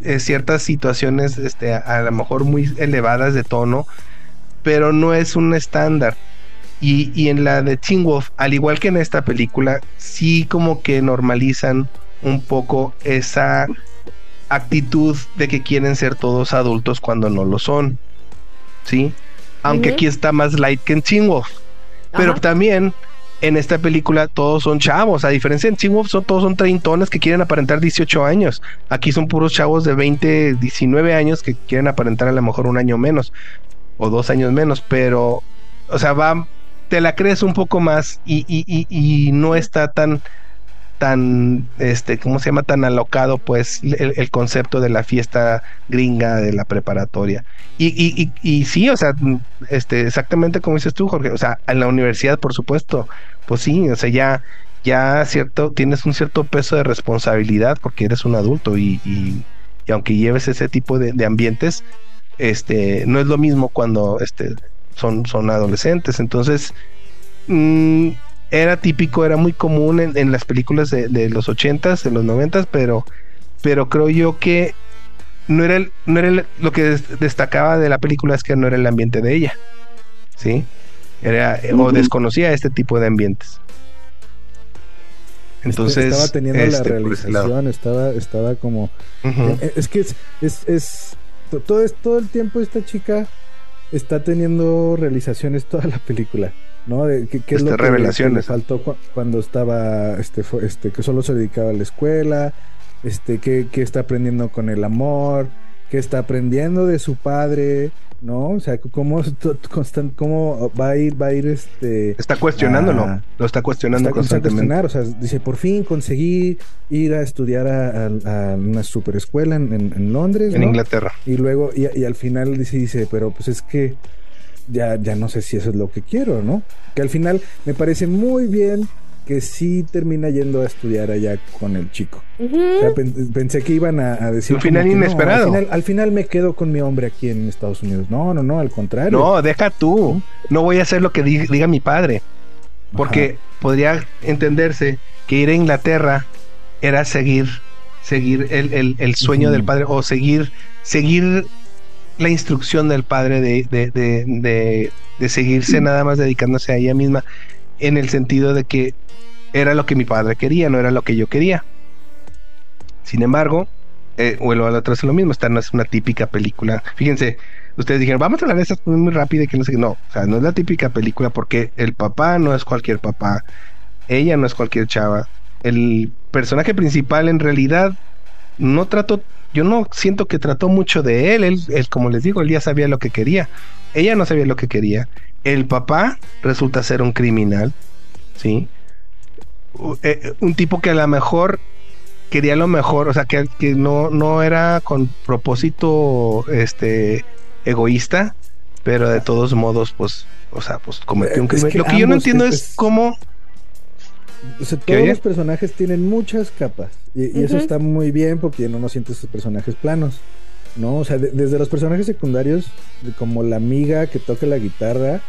eh, ciertas situaciones, este, a, a lo mejor muy elevadas de tono, pero no es un estándar. Y, y en la de Teen Wolf, al igual que en esta película, sí como que normalizan un poco esa actitud de que quieren ser todos adultos cuando no lo son. ¿Sí? Aunque aquí está más light que en Teen Wolf. Pero Ajá. también en esta película todos son chavos. A diferencia en Teen son, todos son treintones que quieren aparentar 18 años. Aquí son puros chavos de 20, 19 años que quieren aparentar a lo mejor un año menos o dos años menos. Pero, o sea, va, te la crees un poco más y, y, y, y no está tan tan este cómo se llama tan alocado pues el, el concepto de la fiesta gringa de la preparatoria. Y, y, y, y sí o sea este exactamente como dices tú Jorge o sea en la universidad por supuesto. Pues sí o sea ya ya cierto tienes un cierto peso de responsabilidad porque eres un adulto y, y, aunque lleves ese tipo de, de ambientes este no es lo mismo cuando este son son adolescentes. Entonces mm, era típico, era muy común en, en las películas de, de los ochentas, de los noventas, pero, pero creo yo que no era, el- no era el- lo que des- destacaba de la película es que no era el ambiente de ella, ¿sí? Era, eh, o desconocía este tipo de ambientes. Entonces, Este, estaba teniendo este, la lado. realización, estaba, estaba como Ujú. Eh, Es que es, es, es- to- todo, es, todo el tiempo esta chica está teniendo realizaciones toda la película, ¿no? De, ¿qué, qué es Este, lo que, le faltó cu- cuando estaba, este, fue, este, que solo se dedicaba a la escuela, este, qué, qué está aprendiendo con el amor, qué está aprendiendo de su padre, ¿no? O sea, cómo, to- constan- cómo va a ir, va a ir, este, Está cuestionándolo, Ah. lo está cuestionando Está- a constantemente. cuestionar, o sea, dice, por fin conseguí ir a estudiar a, a- a una superescuela en, en, en Londres, En ¿no? Inglaterra. Y luego, y, y al final dice, dice, pero pues es que ya, ya no sé si eso es lo que quiero, ¿no? Que al final me parece muy bien que sí termina yendo a estudiar allá con el chico. O sea, pen- pensé que iban a, a decir... Un final no, inesperado. al, final, al final me quedo con mi hombre aquí en Estados Unidos. No, no, no, al contrario. No, deja tú. No voy a hacer lo que di- diga mi padre. Porque podría entenderse que ir a Inglaterra era seguir, seguir el, el- el sueño del padre o seguir, seguir la instrucción del padre de, de, de, de- seguirse nada más dedicándose a ella misma en el sentido de que era lo que mi padre quería, no era lo que yo quería. Sin embargo, eh, vuelvo a la otra vez lo mismo, esta no es una típica película. Fíjense, ustedes dijeron, vamos a hablar de cosas muy rápido y que no sé qué. No, o sea, no es la típica película porque el papá no es cualquier papá, ella no es cualquier chava. El personaje principal en realidad no trató, yo no siento que trató mucho de él, él, él, como les digo, él ya sabía lo que quería, ella no sabía lo que quería. El papá resulta ser un criminal, ¿sí? Eh, un tipo que a lo mejor quería lo mejor, o sea, que, que no, no era con propósito este egoísta, pero de todos modos, pues, o sea, pues cometió un es crimen. que lo que yo no entiendo es- cómo O sea, ¿Qué todos los personajes tienen muchas capas. Y, y eso está muy bien porque ya no nos sientes esos personajes planos. ¿No? O sea, de- desde los personajes secundarios, como la amiga que toca la guitarra.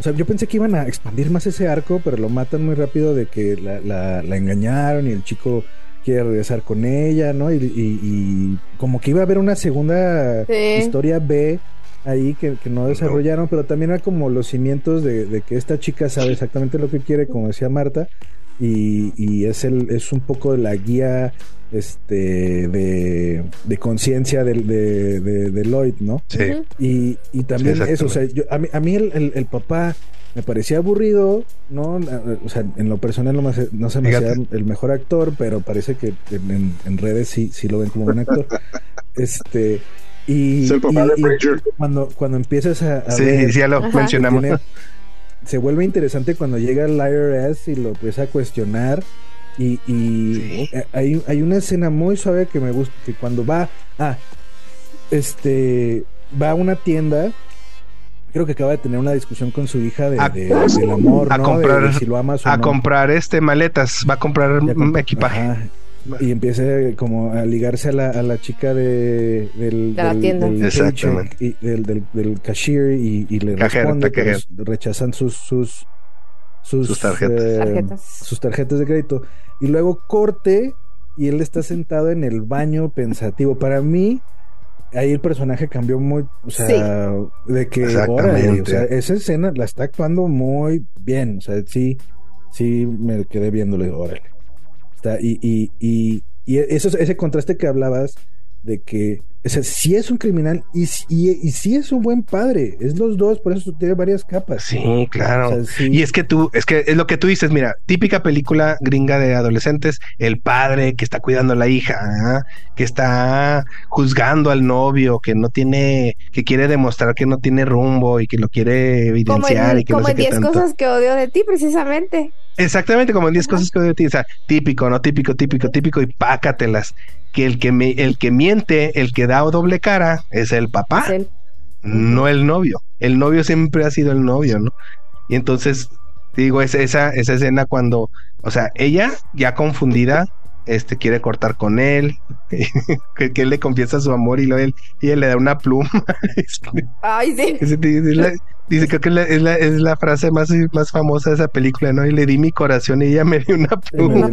O sea, yo pensé que iban a expandir más ese arco, pero lo matan muy rápido de que la, la- la engañaron y el chico quiere regresar con ella, ¿no? Y, y- y como que iba a haber una segunda Sí. historia B ahí que, que no desarrollaron, pero también era como los cimientos de, de que esta chica sabe exactamente lo que quiere, como decía Marta, y, y es el es un poco la guía este de, de conciencia del- de, de, de Lloyd, ¿no? Sí. Y, y también Sí, eso, o sea, yo- a mí, a mí el, el- el papá me parecía aburrido, ¿no? O sea, en lo personal no, me hace- no se me hacía el mejor actor, pero parece que en, en- en redes sí, sí lo ven como buen actor. este, y, Es el papá y- de y cuando, cuando empiezas a, a Sí, ver sí, ya lo mencionamos. tiene- se vuelve interesante cuando llega el IRS y lo empieza a cuestionar. Y, y Sí. eh, hay, hay una escena muy suave que me gusta, que cuando va, ah, este, va a una tienda, creo que acaba de tener una discusión con su hija de, A- de- del amor, a ¿no? comprar- de, de si lo amas o A no. comprar este maletas, va a comprar Ya equipaje. Ajá. Y empieza como a ligarse a la, a la chica de, del, De la del- tienda. del Exactamente. y del, del, del cashier y, y le Cajero, responde, pero rechazan sus sus sus, Sus tarjetas. eh, Tarjetas. sus tarjetas de crédito y luego corte y él está sentado en el baño pensativo. Para mí ahí el personaje cambió muy, o sea, de que órale, o sea, esa escena la está actuando muy bien, o sea, sí sí me quedé viéndole, órale. Y, y, y, y eso, ese contraste que hablabas de que o sea, sí es un criminal y, sí- y, y sí es un buen padre. Es los dos, por eso tiene varias capas. Sí, claro. O sea, sí. Y es que tú, es que es lo que tú dices, mira, típica película gringa de adolescentes, el padre que está cuidando a la hija, ¿ah? que está juzgando al novio, que no tiene, que quiere demostrar que no tiene rumbo y que lo quiere Como evidenciar en, y que como no sé en qué 10 tanto. cosas que odio de ti, precisamente. Exactamente, como en 10 Ajá. cosas que odio de ti, o sea, típico, no típico, típico, típico y pácatelas. Que el que me, el que miente, el que da doble cara es el papá Es no el novio. El novio siempre ha sido el novio, ¿no? Y entonces, te digo, es esa, esa escena cuando, o sea, ella ya confundida, este, quiere cortar con él, que, que él le confiesa su amor y luego él, y él le da una pluma. Ay, sí. dice, la- dice, creo que es la, es, la, es la frase más, más famosa de esa película, ¿no? Y le di mi corazón y ella me dio una pluma.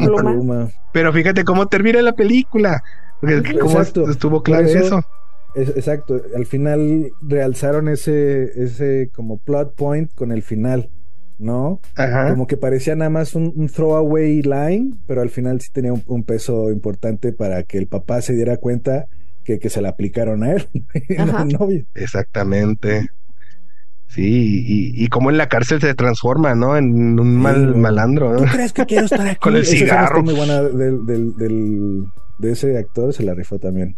Pero fíjate cómo termina la película. Porque cómo Exacto. estuvo claro eso- eso. Es- exacto. Al final realzaron ese, ese como plot point con el final, ¿no? Ajá. Como que parecía nada más un, un throwaway line, pero al final sí tenía un, un peso importante para que el papá se diera cuenta que, que se la aplicaron a él, no Ajá. al novio. Exactamente. Sí, y, y cómo en la cárcel se transforma, ¿no? En un mal malandro, ¿Tú ¿no? crees que quiero estar aquí? Con el cigarro. muy buena del, del, del- de ese actor, se la rifó también.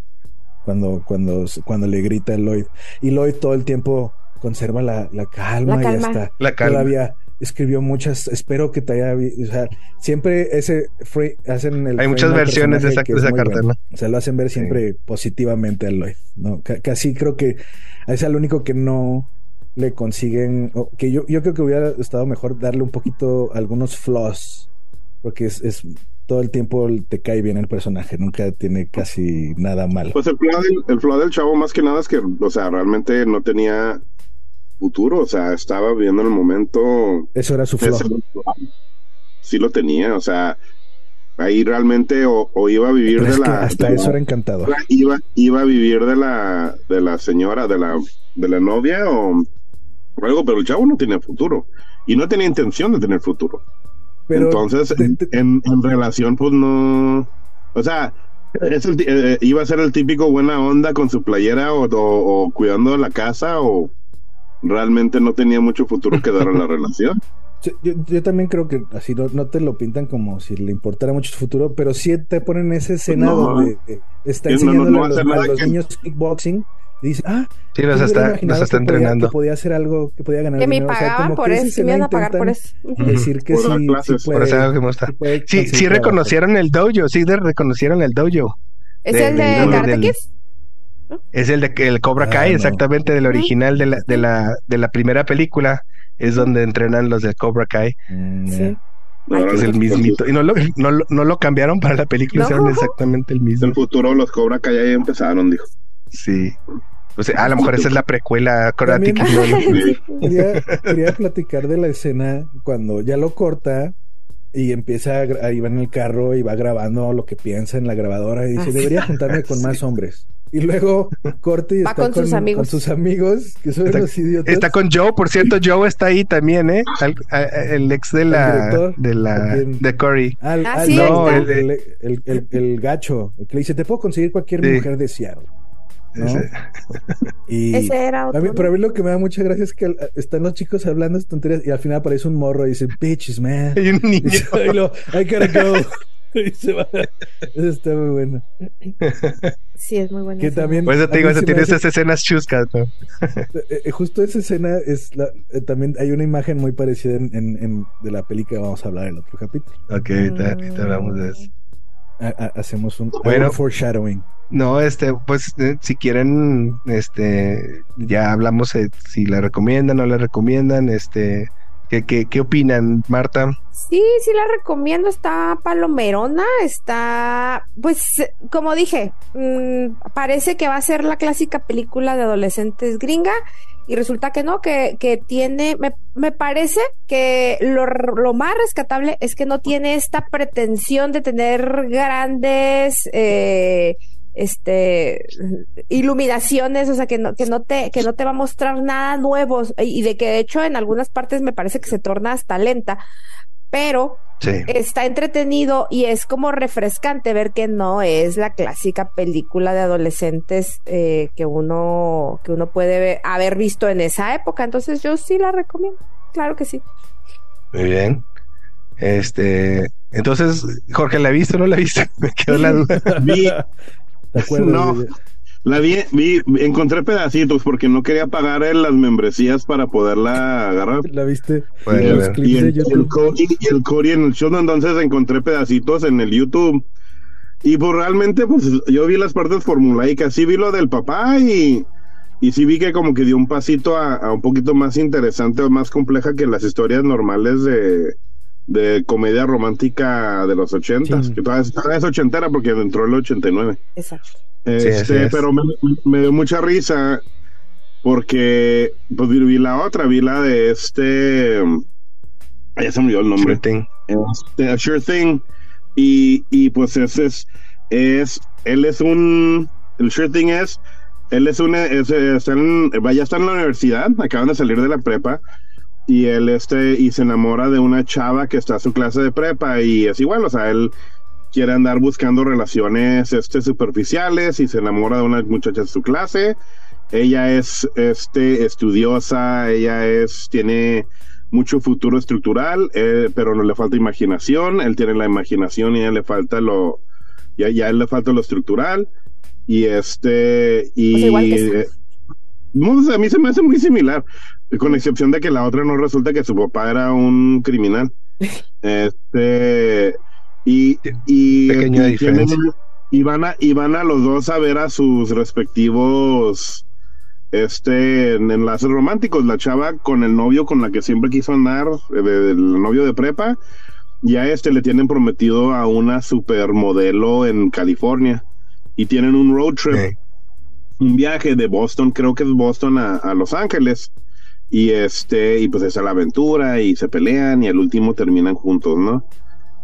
Cuando, cuando, cuando le grita a Lloyd. Y Lloyd todo el tiempo conserva la, la calma La y hasta La calma. todavía escribió muchas. Espero que te haya. O sea, siempre ese free, hacen el. Hay muchas versiones de esa, de es esa carta, bueno. ¿no? O sea, lo hacen ver siempre positivamente a Lloyd, ¿no? Ca- Casi creo que es el único que no le consiguen, o que yo, yo creo que hubiera estado mejor darle un poquito algunos flaws, porque es, es todo el tiempo te cae bien el personaje, nunca tiene casi nada malo. Pues el flow, del, el del chavo más que nada es que, o sea, realmente no tenía futuro, o sea, estaba viviendo en el momento. Eso era su flaw. ese- Sí lo tenía, o sea, ahí realmente o, o iba a vivir Pero de la... hasta de eso la- era encantador. iba, iba a vivir de la, de la señora, de la, de la novia o algo, pero el chavo no tenía futuro y no tenía intención de tener futuro. Pero Entonces, te- en, te- en- en relación, pues no. O sea, es el eh, iba a ser el típico buena onda con su playera o, o- o cuidando la casa o realmente no tenía mucho futuro que dar a la relación. Yo, yo también creo que así no, no te lo pintan como si le importara mucho su futuro, pero sí te ponen esa escena No. donde eh, está Sí, no, a los, a los que- niños kickboxing y dice, ah, Sí, hubiera está, los está que podía- entrenando. que podía hacer algo, que podía ganar Que me dinero. O sea, pagaban como por que eso, me iban a pagar por eso. Decir que Por dar sí, clases, sí por Por puede, eso algo que me gusta. sí puede reconocieron el dojo, sí de- reconocieron el dojo. ¿Es De- el de Karate? Es el de que el Cobra Ah, Kai, no. exactamente del original de la, de la, de la primera película. Es donde entrenan los del Cobra Kai. Mm, Sí. Es el mismito. Y no lo, no, lo- no lo cambiaron para la película, No. hicieron exactamente el En mismo. el futuro los Cobra Kai ya empezaron, dijo. Sí. O sea, a lo mejor esa es la precuela También-. Quería, quería platicar de la escena cuando ya lo corta y empieza a, ahí va en el carro y va grabando lo que piensa en la grabadora y dice, Ah, debería juntarme con Sí. más hombres. Y luego corte y Va está con sus amigos. con sus amigos, que son Está- los idiotas. Está con Joe, por cierto, Joe está ahí también, ¿eh? Al- a- a- el ex de ¿El la director? de ¿A la de Corey. Al- Ah, al- sí, No, el, el, el- el- el gacho, el que le dice, te puedo conseguir cualquier Sí. mujer de Seattle. ¿No? Ese- Y Ese era a otro. mí, ¿no? pero a mí lo que me da mucha gracia es que están los chicos hablando estas tonterías y al final aparece un morro y dice, bitches, man. Hay un niño. Y, lo, I gotta go. Y se va. Eso está muy bueno. Sí, es muy bueno. Que también. Por eso te a digo, mí eso se tiene hace- esas escenas chuscas, ¿no? Eh, eh, justo esa escena es la, eh, también hay una imagen muy parecida en, en- en- de la película que vamos a hablar en el otro capítulo. Ok, ahorita, ahorita hablamos de eso. Ha- ha- hacemos un Bueno. un foreshadowing. No, este, pues eh, si quieren, este, ya hablamos de si la recomiendan o no la recomiendan, este, ¿qué, qué, qué opinan, Marta? Sí, sí la recomiendo, está palomerona, está, pues, eh, como dije, mm, parece que va a ser la clásica película de adolescentes gringa y resulta que no, que, que tiene, me, me parece que lo, lo más rescatable es que no tiene esta pretensión de tener grandes, eh, este iluminaciones, o sea que no, que no te, que no te va a mostrar nada nuevo, y de que de hecho en algunas partes me parece que se torna hasta lenta, pero Sí. está entretenido y es como refrescante ver que no es la clásica película de adolescentes eh, que uno que uno puede haber visto en esa época. Entonces yo sí la recomiendo, claro que sí. Muy bien. Este, entonces, Jorge, ¿la viste o no la viste? Me quedó la duda. ¿Te acuerdas? No. de- la vi, vi, encontré pedacitos porque no quería pagar en las membresías para poderla agarrar. ¿La viste? Los clips Y de el, y el YouTube. Cody, y el Cody en el show, entonces encontré pedacitos en el YouTube. Y pues realmente, pues yo vi las partes formulaicas, sí vi lo del papá y, y sí vi que como que dio un pasito a, a un poquito más interesante o más compleja que las historias normales de, de comedia romántica de los ochentas, Sí. que todavía, todavía es ochentera porque entró el 89. Exacto. Este, es. pero me, me dio mucha risa porque pues vi, vi la otra, vi la de este ah, ya se me olvidó el nombre. Sure thing. Este, Sure Thing. Y, y pues ese es, es, él es un, el Sure Thing es, él es un, es, está en, vaya, está en la universidad, acaban de salir de la prepa. Y él este, y se enamora de una chava que está en su clase de prepa y es igual, o sea, él quiere andar buscando relaciones este, superficiales y se enamora de una muchacha de su clase. Ella es este, estudiosa, ella es, tiene mucho futuro estructural, eh, pero no le falta imaginación. Él tiene la imaginación y a ella le falta lo, ya, ya a él le falta lo estructural. Y este, y igual que esa. eh, a mí se me hace muy similar, con excepción de que la otra no resulta que su papá era un criminal. Este, y, y, Pequeña y tienen- diferencia. y van a, y van a los dos a ver a sus respectivos este en- enlaces románticos. La chava con el novio con la que siempre quiso andar, eh, del novio de prepa, y a este le tienen prometido a una supermodelo en California. Y tienen un road trip un viaje de Boston, creo que es Boston a, a Los Ángeles. Y este, y pues es la aventura, y se pelean, y al último terminan juntos, ¿no?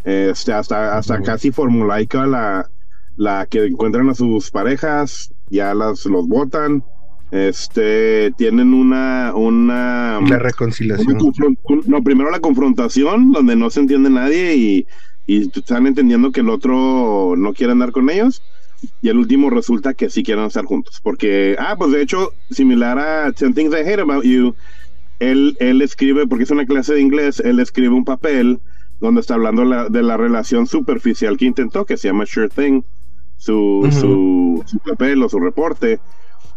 Este, hasta, hasta casi formulaica la, la que encuentran a sus parejas, ya las los votan. Este, tienen una, una, La una reconciliación. no, primero la confrontación, donde no se entiende nadie y, y están entendiendo que el otro no quiere andar con ellos. Y el último resulta que sí quieren estar juntos. Porque, ah, pues de hecho, similar a 10 Things I Hate About You, él, él escribe, porque es una clase de inglés, él escribe un papel donde está hablando la- de la relación superficial que intentó, que se llama Sure Thing, su, su, su papel o su reporte.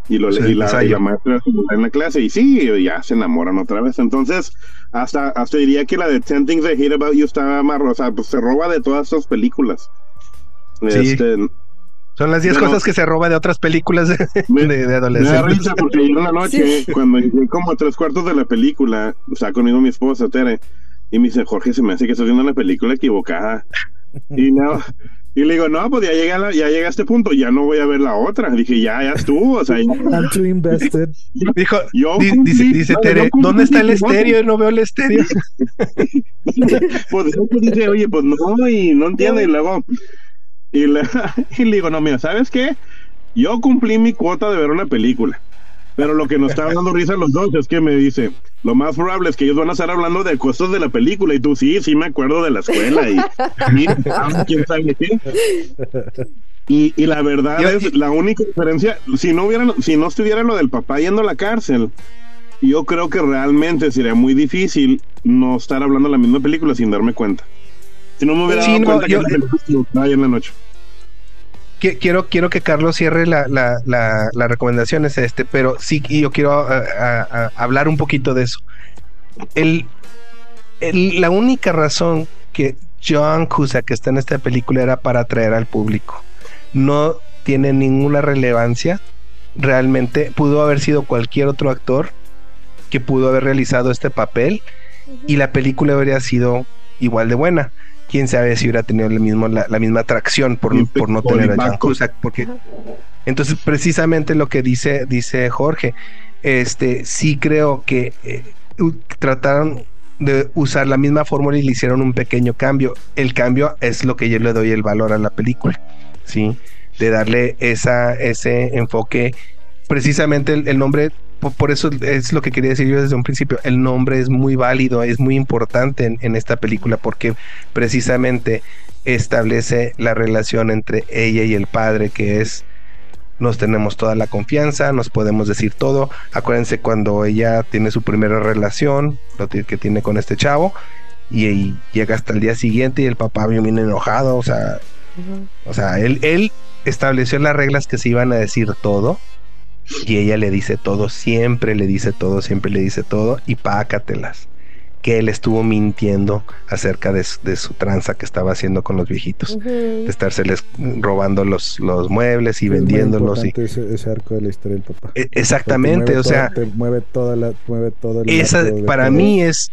Y, lo, Sí, y, la, y la maestra en la clase, y sí, ya se enamoran otra vez. Entonces, hasta, hasta diría que la de 10 Things I Hate About You estaba más, o sea, pues se roba de todas estas películas. Sí. Este, Son las 10 Pero- cosas que se roba de otras películas de, Me- de- de Me da adolescentes. risa porque ayer en la noche, cuando llegué como a tres cuartos de la película, estaba conmigo mi esposa, Tere, y me dice, Jorge, se me hace que estás viendo la película equivocada. Y no, y le digo, no, pues ya llegué a, la- ya llegué a este punto, ya no voy a ver la otra. Dije, ya, ya estuvo, o sea, ya- I'm too invested. Dijo, Yo di- cumplí- dice, dice no, Tere, yo cumplí ¿dónde está el 24? estéreo? No veo el estéreo. pues eso que dice, oye, pues no, y no entiende, y luego, y le, y le digo, no, mira, ¿sabes qué? Yo cumplí mi cuota de ver una película. Pero lo que nos está dando risa a los dos es que me dice, lo más probable es que ellos van a estar hablando de cosas de la película y tú sí, sí me acuerdo de la escuela y, y quién sabe qué. Y, y la verdad Yo- es la única diferencia, si no hubiera, si no estuviera lo del papá yendo a la cárcel, yo creo que realmente sería muy difícil no estar hablando de la misma película sin darme cuenta. Si no me hubiera Sí, dado no, cuenta yo- que estaba ahí en la noche. Qui- Quiero, quiero que Carlos cierre la, la, la, la recomendación es este, pero sí, y yo quiero a- a- a- hablar un poquito de eso. El, el- la única razón que John Cusack está en esta película era para atraer al público. No tiene ninguna relevancia. Realmente pudo haber sido cualquier otro actor que pudo haber realizado este papel y la película habría sido igual de buena. Quién sabe si hubiera tenido el mismo, la, la misma atracción por, Sí, por no por tener a. Cusack. Porque entonces precisamente lo que dice, dice Jorge, este sí creo que eh, trataron de usar la misma fórmula y le hicieron un pequeño cambio. El cambio es lo que yo le doy el valor a la película, ¿sí? De darle esa, ese enfoque. Precisamente el, el nombre, por, eso es lo que quería decir yo desde un principio, el nombre es muy válido, es muy importante en, en esta película porque precisamente establece la relación entre ella y el padre, que es nos tenemos toda la confianza, nos podemos decir todo. Acuérdense cuando ella tiene su primera relación, lo que tiene con este chavo, y, y llega hasta el día siguiente y el papá bien enojado, o sea, o sea, él, él estableció las reglas que se iban a decir todo, y ella le dice todo, siempre le dice todo, siempre le dice todo, y pácatelas. Que él estuvo mintiendo acerca de, su- de su tranza que estaba haciendo con los viejitos de estárseles robando los, los muebles y Es muy vendiéndolos. Y, importante ese, ese arco de la historia del papá. E- exactamente, mueve o sea, toda- te mueve toda la, mueve todo el esa para todo. mí es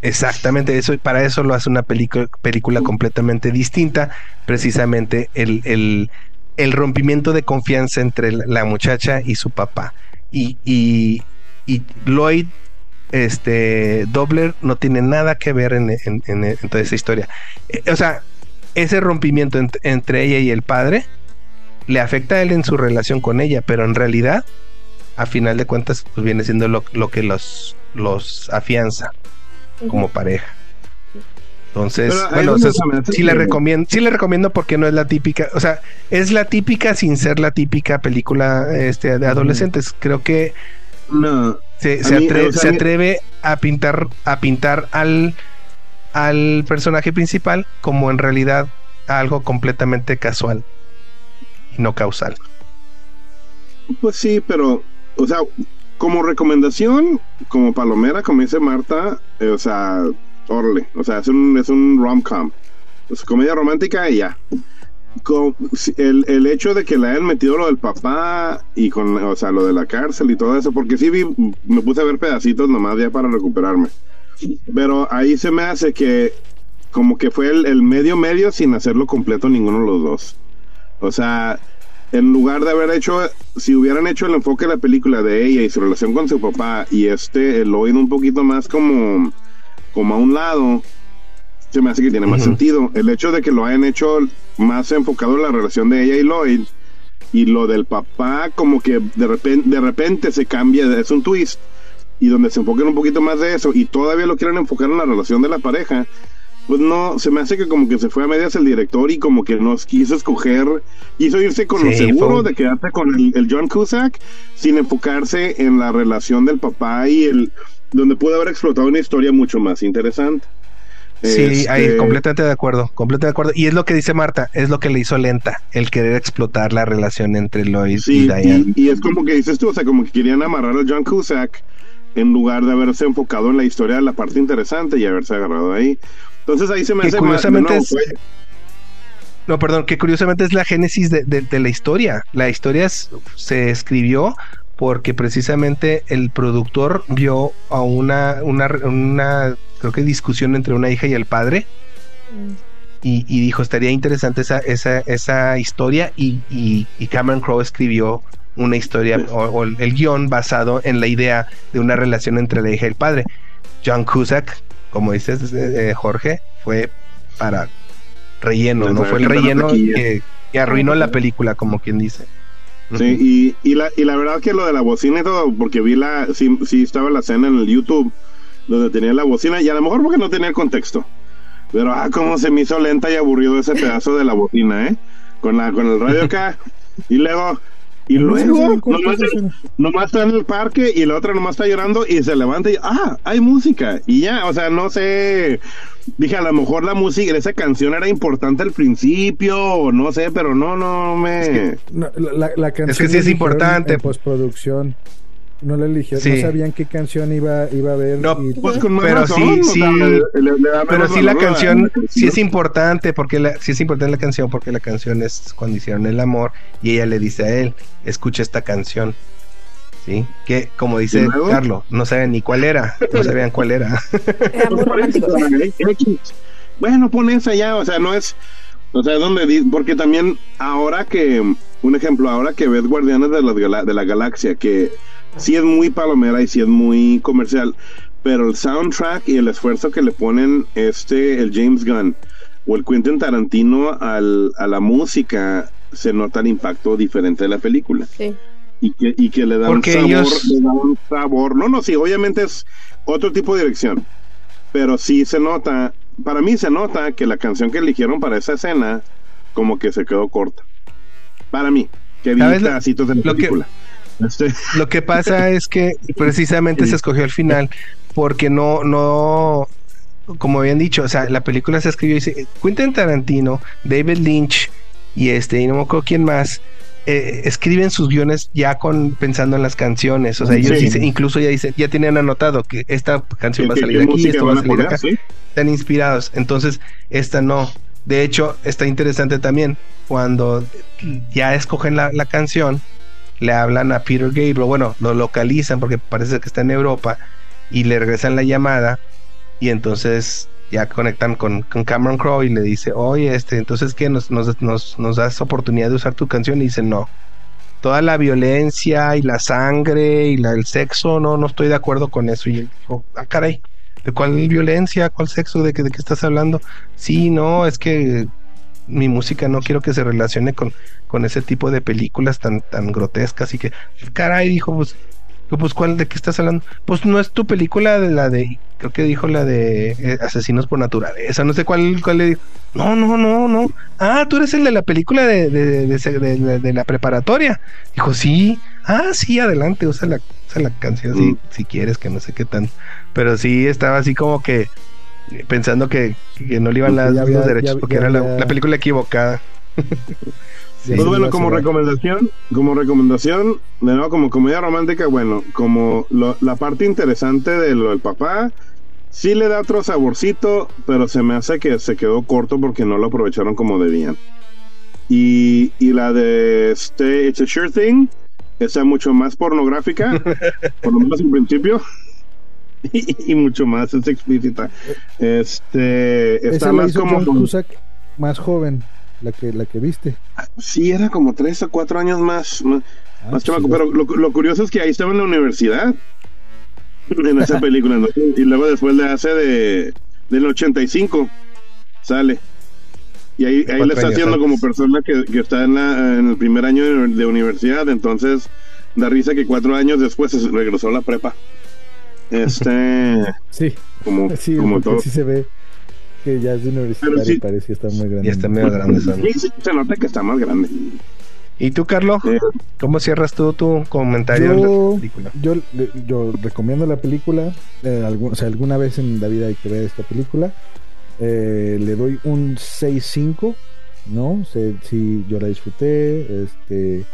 exactamente eso, y para eso lo hace una película, película completamente distinta, precisamente el, el, el rompimiento de confianza entre la, muchacha y su papá. Y, y, y Lloyd este Dobler no tiene nada que ver en, en- en- en toda esa historia. Eh, o sea, ese rompimiento ent- entre ella y el padre le afecta a él en su relación con ella, pero en realidad, a final de cuentas, pues viene siendo lo, lo que los, los afianza como pareja. Entonces, Pero bueno, sí le recomiendo, sí le recomiendo porque no es la típica, o sea, es la típica sin ser la típica película este, de adolescentes. Creo que No, se, se mí, atre- o sea, se a mí- atreve a pintar a pintar al al personaje principal como en realidad algo completamente casual y no causal. Pues sí, pero, o sea, como recomendación, como palomera, como dice Marta, eh, o sea, órale, o sea, es un, es un rom-com, es comedia romántica y ya. Co- si- el, el hecho de que le hayan metido lo del papá y con, o sea, lo de la cárcel y todo eso, porque sí vi, me puse a ver pedacitos nomás ya para recuperarme. Pero ahí se me hace que como que fue el, el medio medio sin hacerlo completo ninguno de los dos. O sea, en lugar de haber hecho, si hubieran hecho el enfoque de la película de ella y su relación con su papá y este, el oído un poquito más como, como a un lado, se me hace que tiene más sentido. El hecho de que lo hayan hecho más enfocado en la relación de ella y Lloyd y lo del papá como que de repente, de repente se cambia, es un twist y donde se enfoquen un poquito más de eso y todavía lo quieren enfocar en la relación de la pareja, pues no, se me hace que como que se fue a medias el director y como que nos quiso escoger, quiso irse con lo seguro fue de quedarse con el, el John Cusack sin enfocarse en la relación del papá y el donde pudo haber explotado una historia mucho más interesante. Sí, Este, ahí, completamente de acuerdo, completamente de acuerdo. Y es lo que dice Marta, es lo que le hizo lenta, el querer explotar la relación entre Sí, y Diane. y, y es como que dices tú, o sea, como que querían amarrar al John Cusack en lugar de haberse enfocado en la historia de la parte interesante y haberse agarrado ahí. Entonces ahí se me Que hace curiosamente más, de es- No, perdón, que curiosamente es la génesis de, de- de la historia. La historia es- se escribió porque precisamente el productor vio a una, una, una, creo que discusión entre una hija y el padre. Y, y dijo estaría interesante esa, esa, esa historia y, y- y Cameron Crowe escribió una historia o, o el, el guion basado en la idea de una relación entre la hija y el padre. John Cusack, como dices eh, eh, Jorge, fue para relleno, Le no fue el relleno que arruinó la película, como quien dice. Sí, y, y, la, y la verdad que lo de la bocina y todo, porque vi la, sí, sí estaba la escena en el YouTube donde tenía la bocina y a lo mejor porque no tenía el contexto. Pero ah, cómo se me hizo lenta y aburrido ese pedazo de la bocina, ¿eh? Con la, con el radio acá. Y luego, y luego, nomás, nomás está en el parque y la otra nomás está llorando y se levanta y, ah, hay música. Y ya, o sea, no sé, dije, a lo mejor la música, esa canción era importante al principio, o no sé, pero no, no me... No, la, la canción Es que sí es importante. En postproducción. No la eligieron, Sí. no sabían qué canción iba, iba a ver. No, y- Pues con más Pero razón, sí, sí, le- le- le da Pero sí la canción, la sí es importante porque la, sí es importante la canción porque la canción es cuando hicieron el amor y ella le dice a él, escucha esta canción. ¿Sí? Que como dice. Carlos, no saben ni cuál era, no sabían cuál era. Era muy Pues romántico. Bueno, pon esa ya, o sea, no es, o sea, donde porque también ahora que, un ejemplo, ahora que ves Guardianes de, las Gala- de la Galaxia, que sí es muy palomera y sí es muy comercial, pero el soundtrack y el esfuerzo que le ponen este, el James Gunn o el Quentin Tarantino al, a la música, se nota el impacto diferente de la película Sí. y que, y que le da Porque un sabor, ellos- le da un sabor. No, no, sí, obviamente es otro tipo de dirección. Pero sí se nota, para mí se nota que la canción que eligieron para esa escena, como que se quedó corta. Para mí, que vi ¿Sabes lo- pedacitos de la que- película. Este, Lo que pasa es que precisamente se escogió al final porque no, no, como habían dicho, o sea, la película se escribió y dice, Quentin Tarantino, David Lynch y este, y no me acuerdo quién más, eh, escriben sus guiones ya con pensando en las canciones, o sea, ellos Sí. dicen, incluso ya dicen, ya tienen anotado que esta canción va a ¿qué- salir aquí, esto va a a salir poner? acá, Sí. están inspirados, entonces esta no. De hecho, está interesante también cuando ya escogen la, la canción, le hablan a Peter Gabriel, bueno, lo localizan porque parece que está en Europa y le regresan la llamada y entonces ya conectan con, con Cameron Crowe y le dice, oye, este, entonces que nos, nos, nos, nos das oportunidad de usar tu canción y dice, no. Toda la violencia y la sangre y la, el sexo, no, no estoy de acuerdo con eso. Y él dijo, ah, caray, ¿de cuál violencia? ¿Cuál sexo? ¿De qué, de qué estás hablando? Sí, no, es que mi música no quiero que se relacione con, con ese tipo de películas tan, tan grotescas y que, caray, dijo, pues, pues, ¿cuál, de qué estás hablando? Pues no es tu película de la de, creo que dijo la de eh, Asesinos por Naturaleza, no sé cuál, cuál le dijo. No, no, no, no. Ah, tú eres el de la película de, de, la preparatoria. Dijo, sí. Ah, sí, adelante, usa la, usa la canción si, Mm. si quieres, que no sé qué tanto. Pero sí, estaba así como que pensando que, que no le iban a dar los derechos ya- porque ya era la, película equivocada. Sí, Pues bueno, como recomendación, como recomendación, de nuevo, como comedia romántica, bueno, como lo- la parte interesante de lo del papá, sí le da otro saborcito, pero se me hace que se quedó corto porque no lo aprovecharon como debían. Y, y la de este It's a Sure Thing, está mucho más pornográfica, por lo menos en principio. Y, y mucho más es explícita. Este está más como Cusack más joven, la que, la que viste. sí era como tres o cuatro años más, más, Ah, Más chamaco, sí, pero lo, lo curioso es que ahí estaba en la universidad en esa película ¿no? y luego después le hace de del 85 sale y ahí, ahí le está haciendo antes. como persona que, que está en, la, en el primer año de, de universidad entonces da risa que cuatro años después se regresó a la prepa este Sí, como, sí, como todo sí se ve que ya es de universitario sí. y parece que está muy grande. Y está medio grande. Sí, sí, se nota que está más grande ¿Y tú, Carlos? Eh, ¿Cómo cierras tú tu comentario de Yo, la película? yo, yo recomiendo la película. eh, algún- o sea, alguna vez en la vida hay que ver esta película. Eh, le doy un 6-5. ¿No? sé sí, yo la disfruté. Este.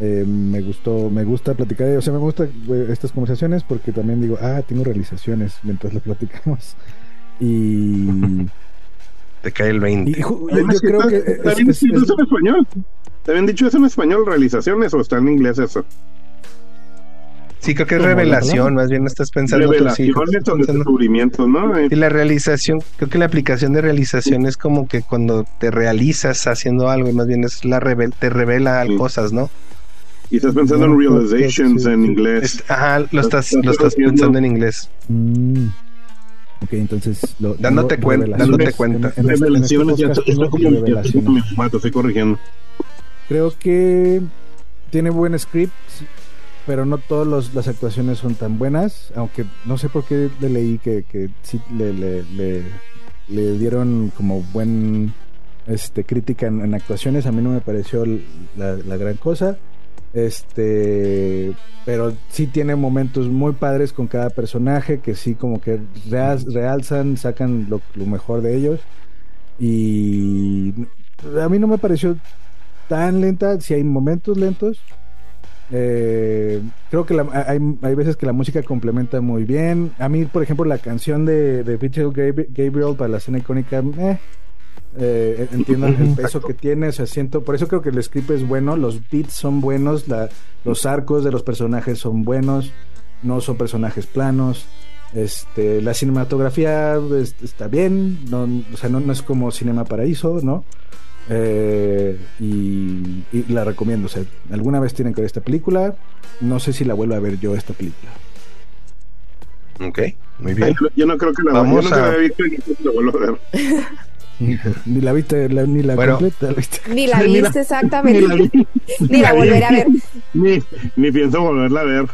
Eh, me gustó, me gusta platicar, o sea, me gusta eh, estas conversaciones porque también digo, ah, tengo realizaciones mientras las platicamos. Y, Te cae el 20. y ju- yo, creo está- que es- bien es- dicho es- eso en español ¿Te habían dicho eso en español, realizaciones, o está en inglés eso? Sí, creo que es ¿Cómo la revelación, más bien estás pensando tú, sí, estás pensando- descubrimientos, ¿no? Y la realización, creo que la aplicación de realización es como que cuando te realizas haciendo algo, y más bien es la revel te revela Sí. cosas, ¿no? Y estás pensando en que realizations sí, en inglés. Ajá, lo estás, Estás lo estás pensando en inglés. Mm. Ok, entonces. Lo, Dándote cuen- dándote cuenta. En, en este- en este Revelaciones, estoy como, mi formato, estoy corrigiendo. Creo que tiene buen script, pero no todas las actuaciones son tan buenas, aunque no sé por qué le leí que, que sí le, le, le, le dieron como buen este crítica en, en actuaciones, a mí no me pareció la, la gran cosa. Este, pero sí tiene momentos muy padres con cada personaje que sí como que real- realzan, sacan lo, mejor de ellos. Y a mí no me pareció tan lenta, si hay momentos lentos. Eh, creo que la- hay, hay veces que la música complementa muy bien. A mí, por ejemplo, la canción de, de Gabriel para la escena icónica, eh, eh, entiendo el peso que tiene, o sea, siento, por eso creo que el script es bueno, los beats son buenos, la, los arcos de los personajes son buenos, no son personajes planos, este, la cinematografía es- está bien, no, o sea, no, no es como Cinema Paraíso, ¿no? Eh, y, y la recomiendo, o sea, alguna vez tienen que ver esta película, no sé si la vuelvo a ver yo esta película. Ok, muy bien. Yo, yo no creo que la Vamos yo no a- había visto y la vuelvo a ver. Ni la viste, la- ni la Bueno. completa, la viste. Ni la Ni la- viste exactamente. Ni la vi. Ni la volveré a ver. Ni, ni pienso volverla a ver.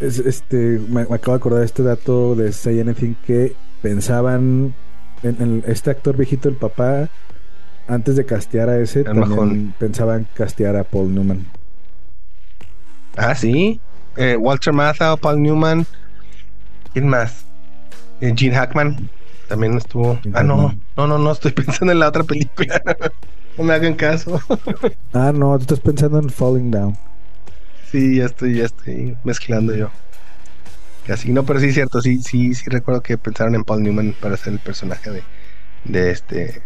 Es- este, me, me acabo de acordar de este dato de Say Anything que pensaban en, en este actor viejito, el papá, antes de castear a ese, El también majón. pensaban castear a Paul Newman. Ah, sí. Eh, Walter Matthau, Paul Newman. ¿Quién más? Eh, Gene Hackman. También estuvo. Ah, no. No, no, no. Estoy pensando en la otra película. no me hagan caso. Ah, no, tú estás pensando en Falling Down. sí, ya estoy, ya estoy mezclando yo. Casi no, pero sí es cierto. Sí, sí, sí recuerdo que pensaron en Paul Newman para ser el personaje de, de este.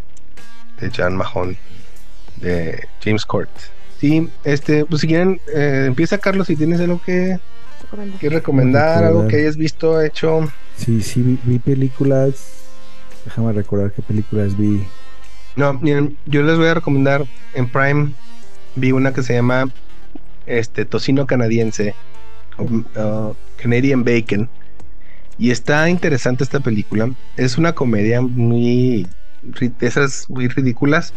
De John Mahoney. De James Court. Sí, este, pues si quieren, eh, empieza Carlos si tienes algo que, que recomendar, algo que hayas visto, hecho. Sí, sí, vi, vi películas. Déjame recordar qué películas vi. No, miren, yo les voy a recomendar en Prime. Vi una que se llama este Tocino Canadiense, uh, Canadian Bacon. Y está interesante esta película. Es una comedia muy. esas muy ridículas.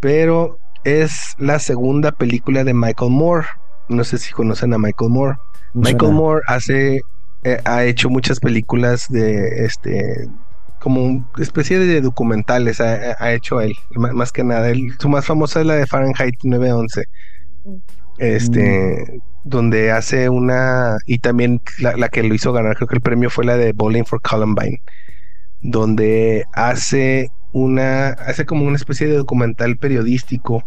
Pero es la segunda película de Michael Moore. No sé si conocen a Michael Moore. Michael. Moore hace eh, ha hecho muchas películas de este como una especie de documentales ha, ha hecho él más, que nada. Él, su más famosa es la de Fahrenheit 911 este donde hace una y también la, la que lo hizo ganar creo que el premio fue la de Bowling for Columbine donde hace una hace como una especie de documental periodístico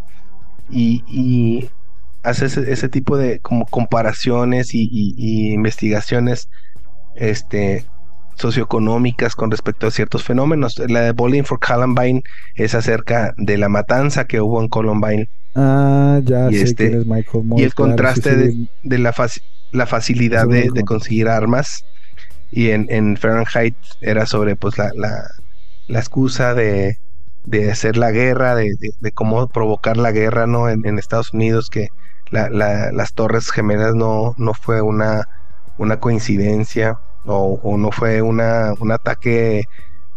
y, y hace ese, ese tipo de como comparaciones y, y- y investigaciones este socioeconómicas con respecto a ciertos fenómenos. La de Bowling for Columbine es acerca de la matanza que hubo en Columbine Ah, ya Y sé este- quién es Michael Moore. y el claro, contraste sí, de, sí, de la, faci- la facilidad de, conseguir armas y en, en Fahrenheit era sobre pues la, la, la excusa de, de hacer la guerra, de, cómo provocar la guerra ¿no? en, en Estados Unidos, que la- la- las Torres Gemelas no, no fue una, una coincidencia o, o no fue una, un ataque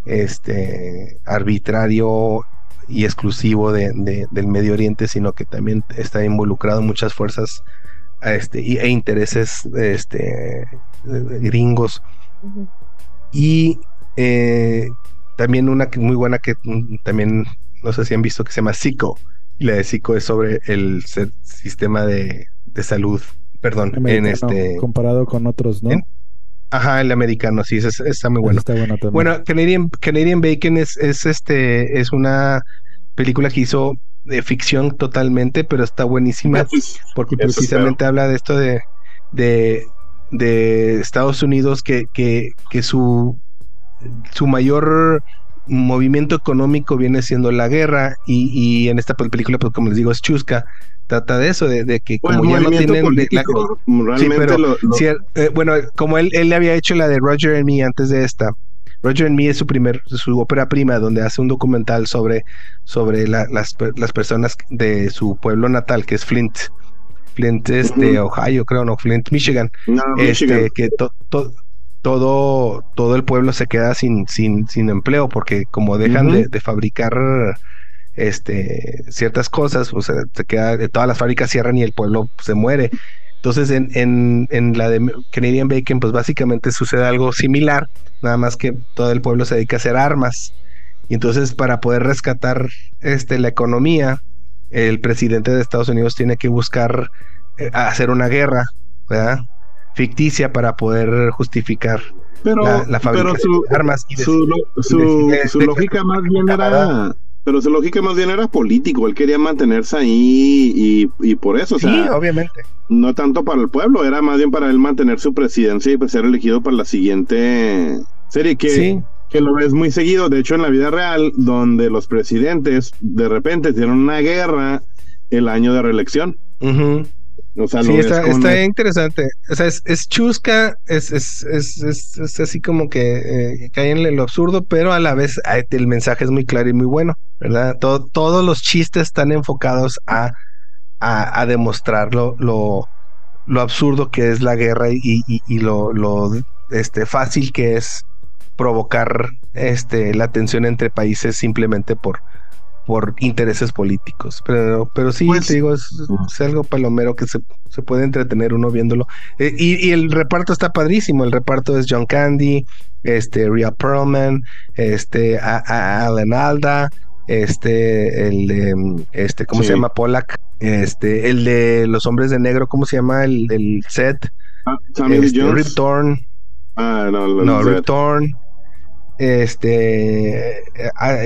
este, arbitrario y exclusivo de, de- del Medio Oriente, sino que también está involucrado muchas fuerzas este, y- e intereses este, gringos. Y eh, también una que- muy buena que también no sé si han visto que se llama Zico. Y la de Zico es sobre el sistema de, de salud, perdón, en este... comparado con otros, ¿no? en- Ajá, el americano, sí, ese está muy bueno. Está bueno también. Bueno, Canadian, Canadian Bacon es, es este es una película que hizo de ficción totalmente, pero está buenísima porque precisamente habla de esto de, de, de Estados Unidos que, que, que su, su mayor movimiento económico viene siendo la guerra y, y en esta pel- película, pues como les digo, es chusca, trata de eso, de, de que Pues como ya no tienen... de- la- político, realmente pero lo, lo- Sí, eh, bueno, como él, él le había hecho la de Roger and Me antes de esta. Roger and Me es su primer, su ópera prima, donde hace un documental sobre, sobre la- las, las personas de su pueblo natal, que es Flint. Flint es de Ohio, creo, no, Flint, Michigan. no, Este, Michigan. que to- to- todo, todo el pueblo se queda sin, sin, sin empleo, porque como dejan de fabricar este, ciertas cosas, o sea, se queda, todas las fábricas cierran y el pueblo se muere. Entonces, en, en, en la de Canadian Bacon, pues básicamente sucede algo similar, nada más que todo el pueblo se dedica a hacer armas. Y entonces, para poder rescatar este, la economía, el presidente de Estados Unidos tiene que buscar eh, hacer una guerra, ¿verdad? Ficticia para poder justificar pero, la, fabricación de armas. Y su, su, lógica más bien era pero su lógica más bien era político, él quería mantenerse ahí y, y por eso, o sea, sí, obviamente. No tanto para el pueblo, era más bien para él mantener su presidencia y pues ser elegido para la siguiente serie que, que lo ves muy seguido, de hecho en la vida real, donde los presidentes de repente tienen una guerra el año de reelección. O sea, sí, está, está interesante. O sea, es, es chusca, es, es, es, es, así como que eh, cae en lo absurdo, pero a la vez el mensaje es muy claro y muy bueno, ¿verdad? Todo, todos los chistes están enfocados a, a, a demostrar lo, lo, absurdo que es la guerra y, y, y lo, lo este, fácil que es provocar este, la tensión entre países simplemente por, por intereses políticos. Pero, pero sí, pues, te digo, es, algo palomero que se, se, puede entretener uno viéndolo. Eh, y, y, el reparto está padrísimo. El reparto es John Candy, este, Rhea Perlman, este, a, Alan Alda, este, el de, este, ¿cómo se llama? Pollack, este, el de los hombres de negro, ¿cómo se llama? El, el set. Ah, este, Rip Torn. Ah, no, no Rip Torn este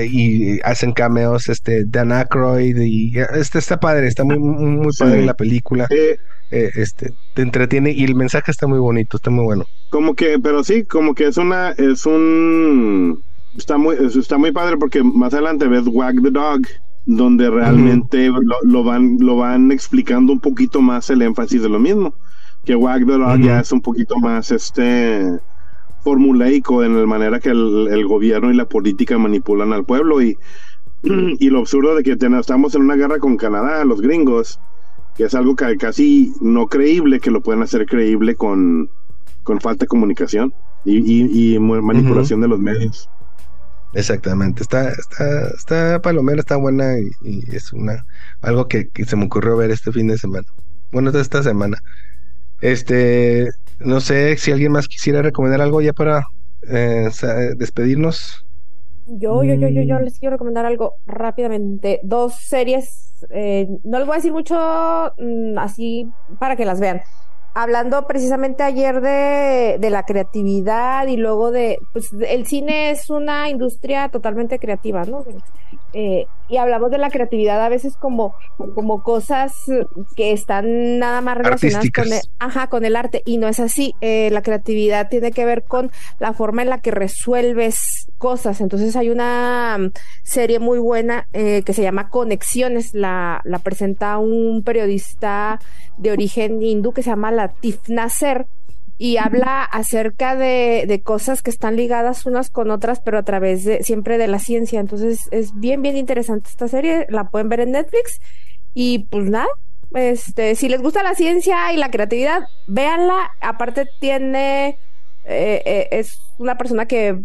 y hacen cameos este Dan Aykroyd y este está padre está muy muy padre la película. Eh, este te entretiene y el mensaje está muy bonito está muy bueno. Como que pero sí como que es una es un está muy está muy padre porque más adelante ves Wag the Dog donde realmente lo, van lo van explicando un poquito más el énfasis de lo mismo que Wag the Dog ya es un poquito más este formulaico en la manera que el, gobierno y la política manipulan al pueblo y, y lo absurdo de que estamos en una guerra con Canadá, los gringos, que es algo casi no creíble, que lo pueden hacer creíble con, con falta de comunicación y, y, manipulación de los medios. Exactamente, está, está, está palomera, está buena y, es una algo que, que, se me ocurrió ver este fin de semana. Bueno, esta semana. Este, no sé si alguien más quisiera recomendar algo ya para eh, despedirnos. Yo, yo, yo, yo, yo mm. les quiero recomendar algo rápidamente. Dos series, eh, no les voy a decir mucho mm, así para que las vean. Hablando precisamente ayer de, de la creatividad y luego de, pues el cine es una industria totalmente creativa, ¿no? Eh, y hablamos de la creatividad a veces como, como cosas que están nada más relacionadas con el, ajá, con el arte y no es así. Eh, la creatividad tiene que ver con la forma en la que resuelves cosas. Entonces hay una mm, serie muy buena eh, que se llama Conexiones. La, la presenta un periodista de origen hindú que se llama Latif Nasser y habla acerca de, de, cosas que están ligadas unas con otras, pero a través de siempre de la ciencia. Entonces es bien, bien interesante esta serie. La pueden ver en Netflix. Y pues nada, este, si les gusta la ciencia y la creatividad, véanla. Aparte tiene, eh, eh, es una persona que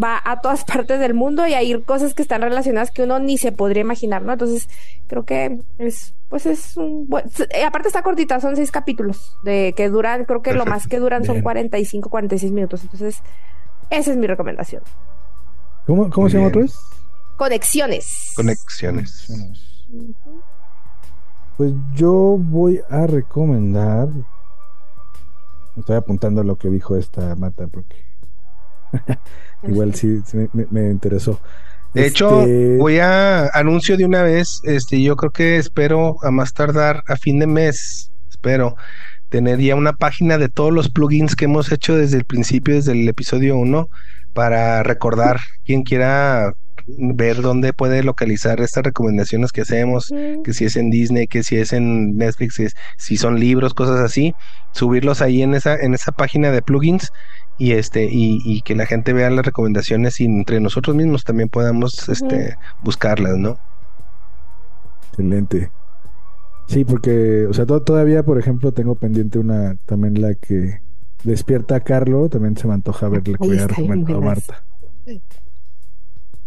va a todas partes del mundo y hay cosas que están relacionadas que uno ni se podría imaginar, ¿no? Entonces, creo que es, pues es un buen, eh, aparte está cortita, son seis capítulos de que duran, creo que lo más que duran son 45, 46 minutos. Entonces, esa es mi recomendación. ¿Cómo, cómo se llama otra vez? Conexiones. Conexiones. Pues yo voy a recomendar. Estoy apuntando lo que dijo esta Mata porque Igual sí, me, interesó. De hecho, este, voy a anuncio de una vez, este, yo creo que espero a más tardar a fin de mes, espero tener ya una página de todos los plugins que hemos hecho desde el principio, desde el episodio 1, para recordar quien quiera ver dónde puede localizar estas recomendaciones que hacemos, que si es en Disney, que si es en Netflix, si son libros, cosas así, subirlos ahí en esa, en esa página de plugins y este y, que la gente vea las recomendaciones y entre nosotros mismos también podamos este buscarlas, ¿no? Excelente. Sí, porque, o sea, todavía, por ejemplo, tengo pendiente una, también la que despierta a Carlo, también se me antoja verle que voy a recomendar a Marta.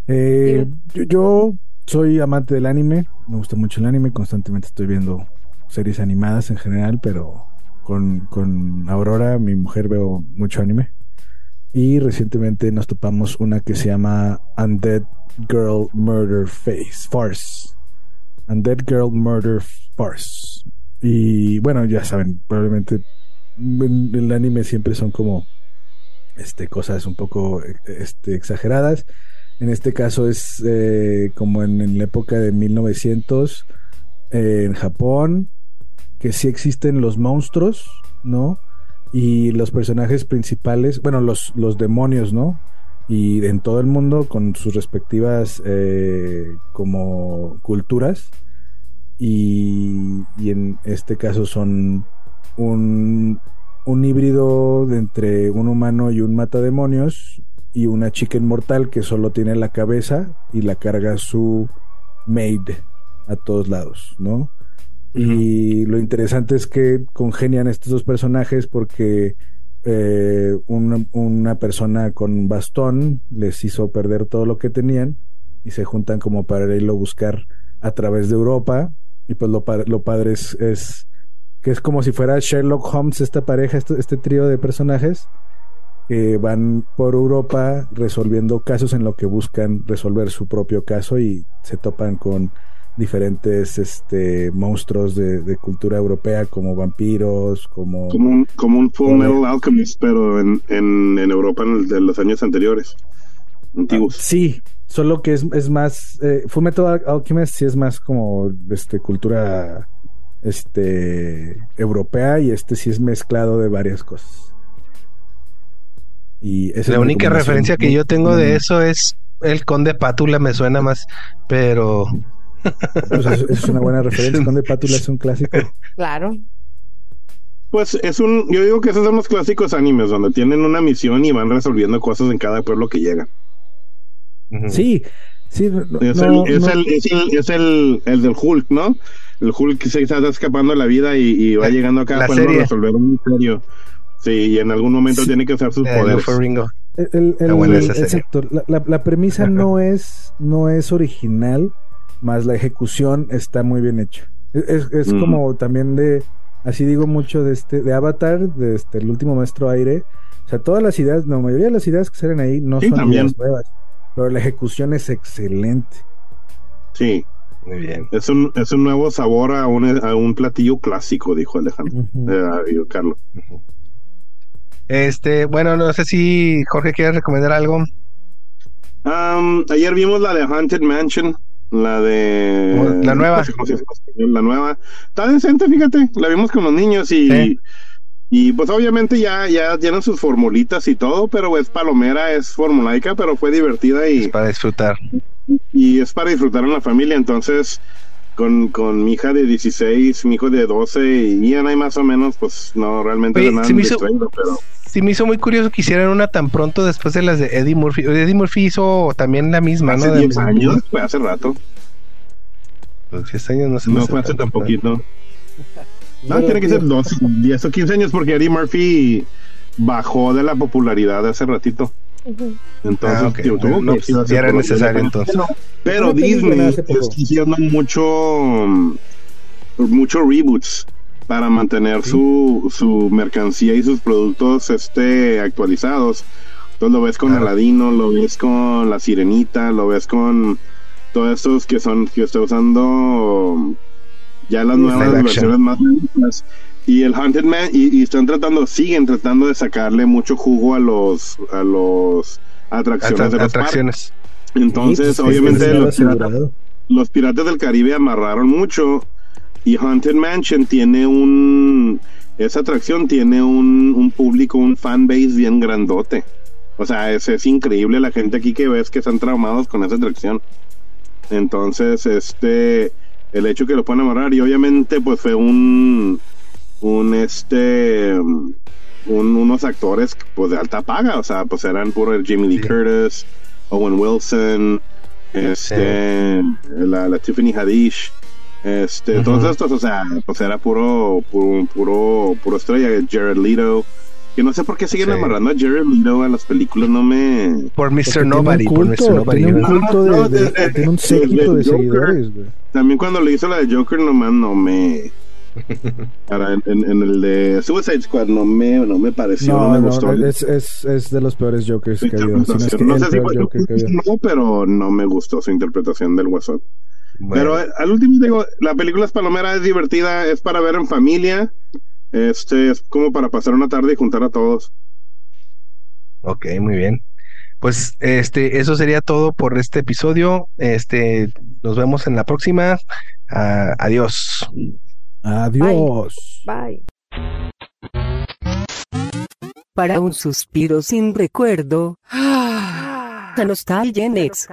Eh, yo, soy amante del anime, me gusta mucho el anime, constantemente estoy viendo series animadas en general, pero con, con Aurora, mi mujer, veo mucho anime. Y recientemente nos topamos una que se llama Undead Girl Murder Face Farce. Undead Girl Murder Farce. Y bueno, ya saben, probablemente en el anime siempre son como este, cosas un poco este, exageradas. En este caso es eh, como en, la época de 1900 eh, en Japón, que sí existen los monstruos, ¿no? Y los personajes principales, bueno, los, los demonios, ¿no? Y en todo el mundo con sus respectivas eh, como culturas. Y, y en este caso son un, un híbrido entre un humano y un matademonios y una chica inmortal que solo tiene la cabeza y la carga su maid a todos lados, ¿no? Y lo interesante es que congenian estos dos personajes porque eh, una, persona con bastón les hizo perder todo lo que tenían y se juntan como para irlo a buscar a través de Europa. Y pues lo, lo padre es, es que es como si fuera Sherlock Holmes, esta pareja, este, este trío de personajes que van por Europa resolviendo casos en lo que buscan resolver su propio caso y se topan con diferentes este monstruos de, cultura europea como vampiros como como un, como un Full Metal Alchemist pero en, en, en Europa en de los años anteriores antiguos. Sí solo que es, es más eh, Full Metal Alchemist sí es más como este cultura este europea y este sí es mezclado de varias cosas. Y la única referencia que yo tengo de eso es el Conde Pátula, me suena más, pero pues es, una buena referencia. El Conde Pátula es un clásico. Claro. Pues es un, yo digo que esos son los clásicos animes donde tienen una misión y van resolviendo cosas en cada pueblo que llegan. Sí, sí. es, el, es, el, es, el, el, del Hulk, ¿no? el Hulk se está escapando de la vida y, va llegando acá a resolver un misterio. Sí, y en algún momento tiene que usar sus poderes. El, la, la, premisa no es, no es original, más la ejecución está muy bien hecha. Es, es mm. como también de, así digo mucho de este, de Avatar, de este, el último maestro aire. O sea, todas las ideas, la mayoría de las ideas que salen ahí no son ideas nuevas, pero la ejecución es excelente. Sí. Muy bien. Es un, es un nuevo sabor a un, a un platillo clásico, dijo Alejandro. Eh, Carlos. Este, bueno, no sé si Jorge quiere recomendar algo. ayer vimos la de Haunted Mansion, la de la nueva. La nueva. Está decente, fíjate. La vimos con los niños y y pues obviamente ya ya tienen sus formulitas y todo, pero es palomera, es formulaica, pero fue divertida y para disfrutar y es para disfrutar en la familia. Entonces, con, con mi hija de 16, mi hijo de 12 y ya no hay más o menos, pues no, realmente nada me hizo, pero... Sí me hizo muy curioso que hicieran una tan pronto después de las de Eddie Murphy. Eddie Murphy hizo también la misma, hace ¿no? 10 años, fue hace rato. Pues 10 años no se No fue hace tan poquito. No, tiene que ser 12, 10 o 15 años porque Eddie Murphy bajó de la popularidad hace ratito. Entonces, ah, era necesario entonces. Pero, Disney está haciendo mucho, mucho reboots para mantener su, su mercancía y sus productos este, actualizados. Entonces lo ves con Aladino, lo ves con La Sirenita, lo ves con todos estos que son que está usando ya las nuevas versiones más y el Haunted Man y, están tratando siguen tratando de sacarle mucho jugo a los a los atracciones de los atracciones. Entonces pues, obviamente los, piratas, del Caribe amarraron mucho y Haunted Mansion tiene un esa atracción tiene un, un público un fan base bien grandote. O sea es, es increíble la gente aquí que ves que están traumados con esa atracción. Entonces este el hecho que lo puedan amarrar y obviamente pues fue un un este unos actores pues de alta paga, o sea, pues eran puro Jimmy Lee Curtis, Owen Wilson, este la, Tiffany Haddish, este, todos estos, o sea, pues era puro puro puro, puro estrella, Jared Leto, Que no sé por qué siguen Sí. amarrando a Jerry Leto a las películas, no me... Por Mr. Nobody, un por Mr. Nobody. tiene un culto de, No, de- de- un séquito de de Joker. seguidores, güey. También cuando le hizo la de Joker nomás no me... Ahora, en, en- en el de Suicide Squad no me, no me pareció, no, No, me no, gustó. es, es, es de los peores Jokers que ha habido. Si no es que interpretación. No sé si fue no, pero no me gustó su interpretación del Guasón. Bueno, Pero eh, al último digo, la película es palomera, es divertida, es para ver en familia, este es como para pasar una tarde y juntar a todos. ok, muy bien. Pues este, eso sería todo por este episodio. Este, nos vemos en la próxima. Ah, adiós. Adiós. Bye. Para un suspiro sin recuerdo. La nostalgia en.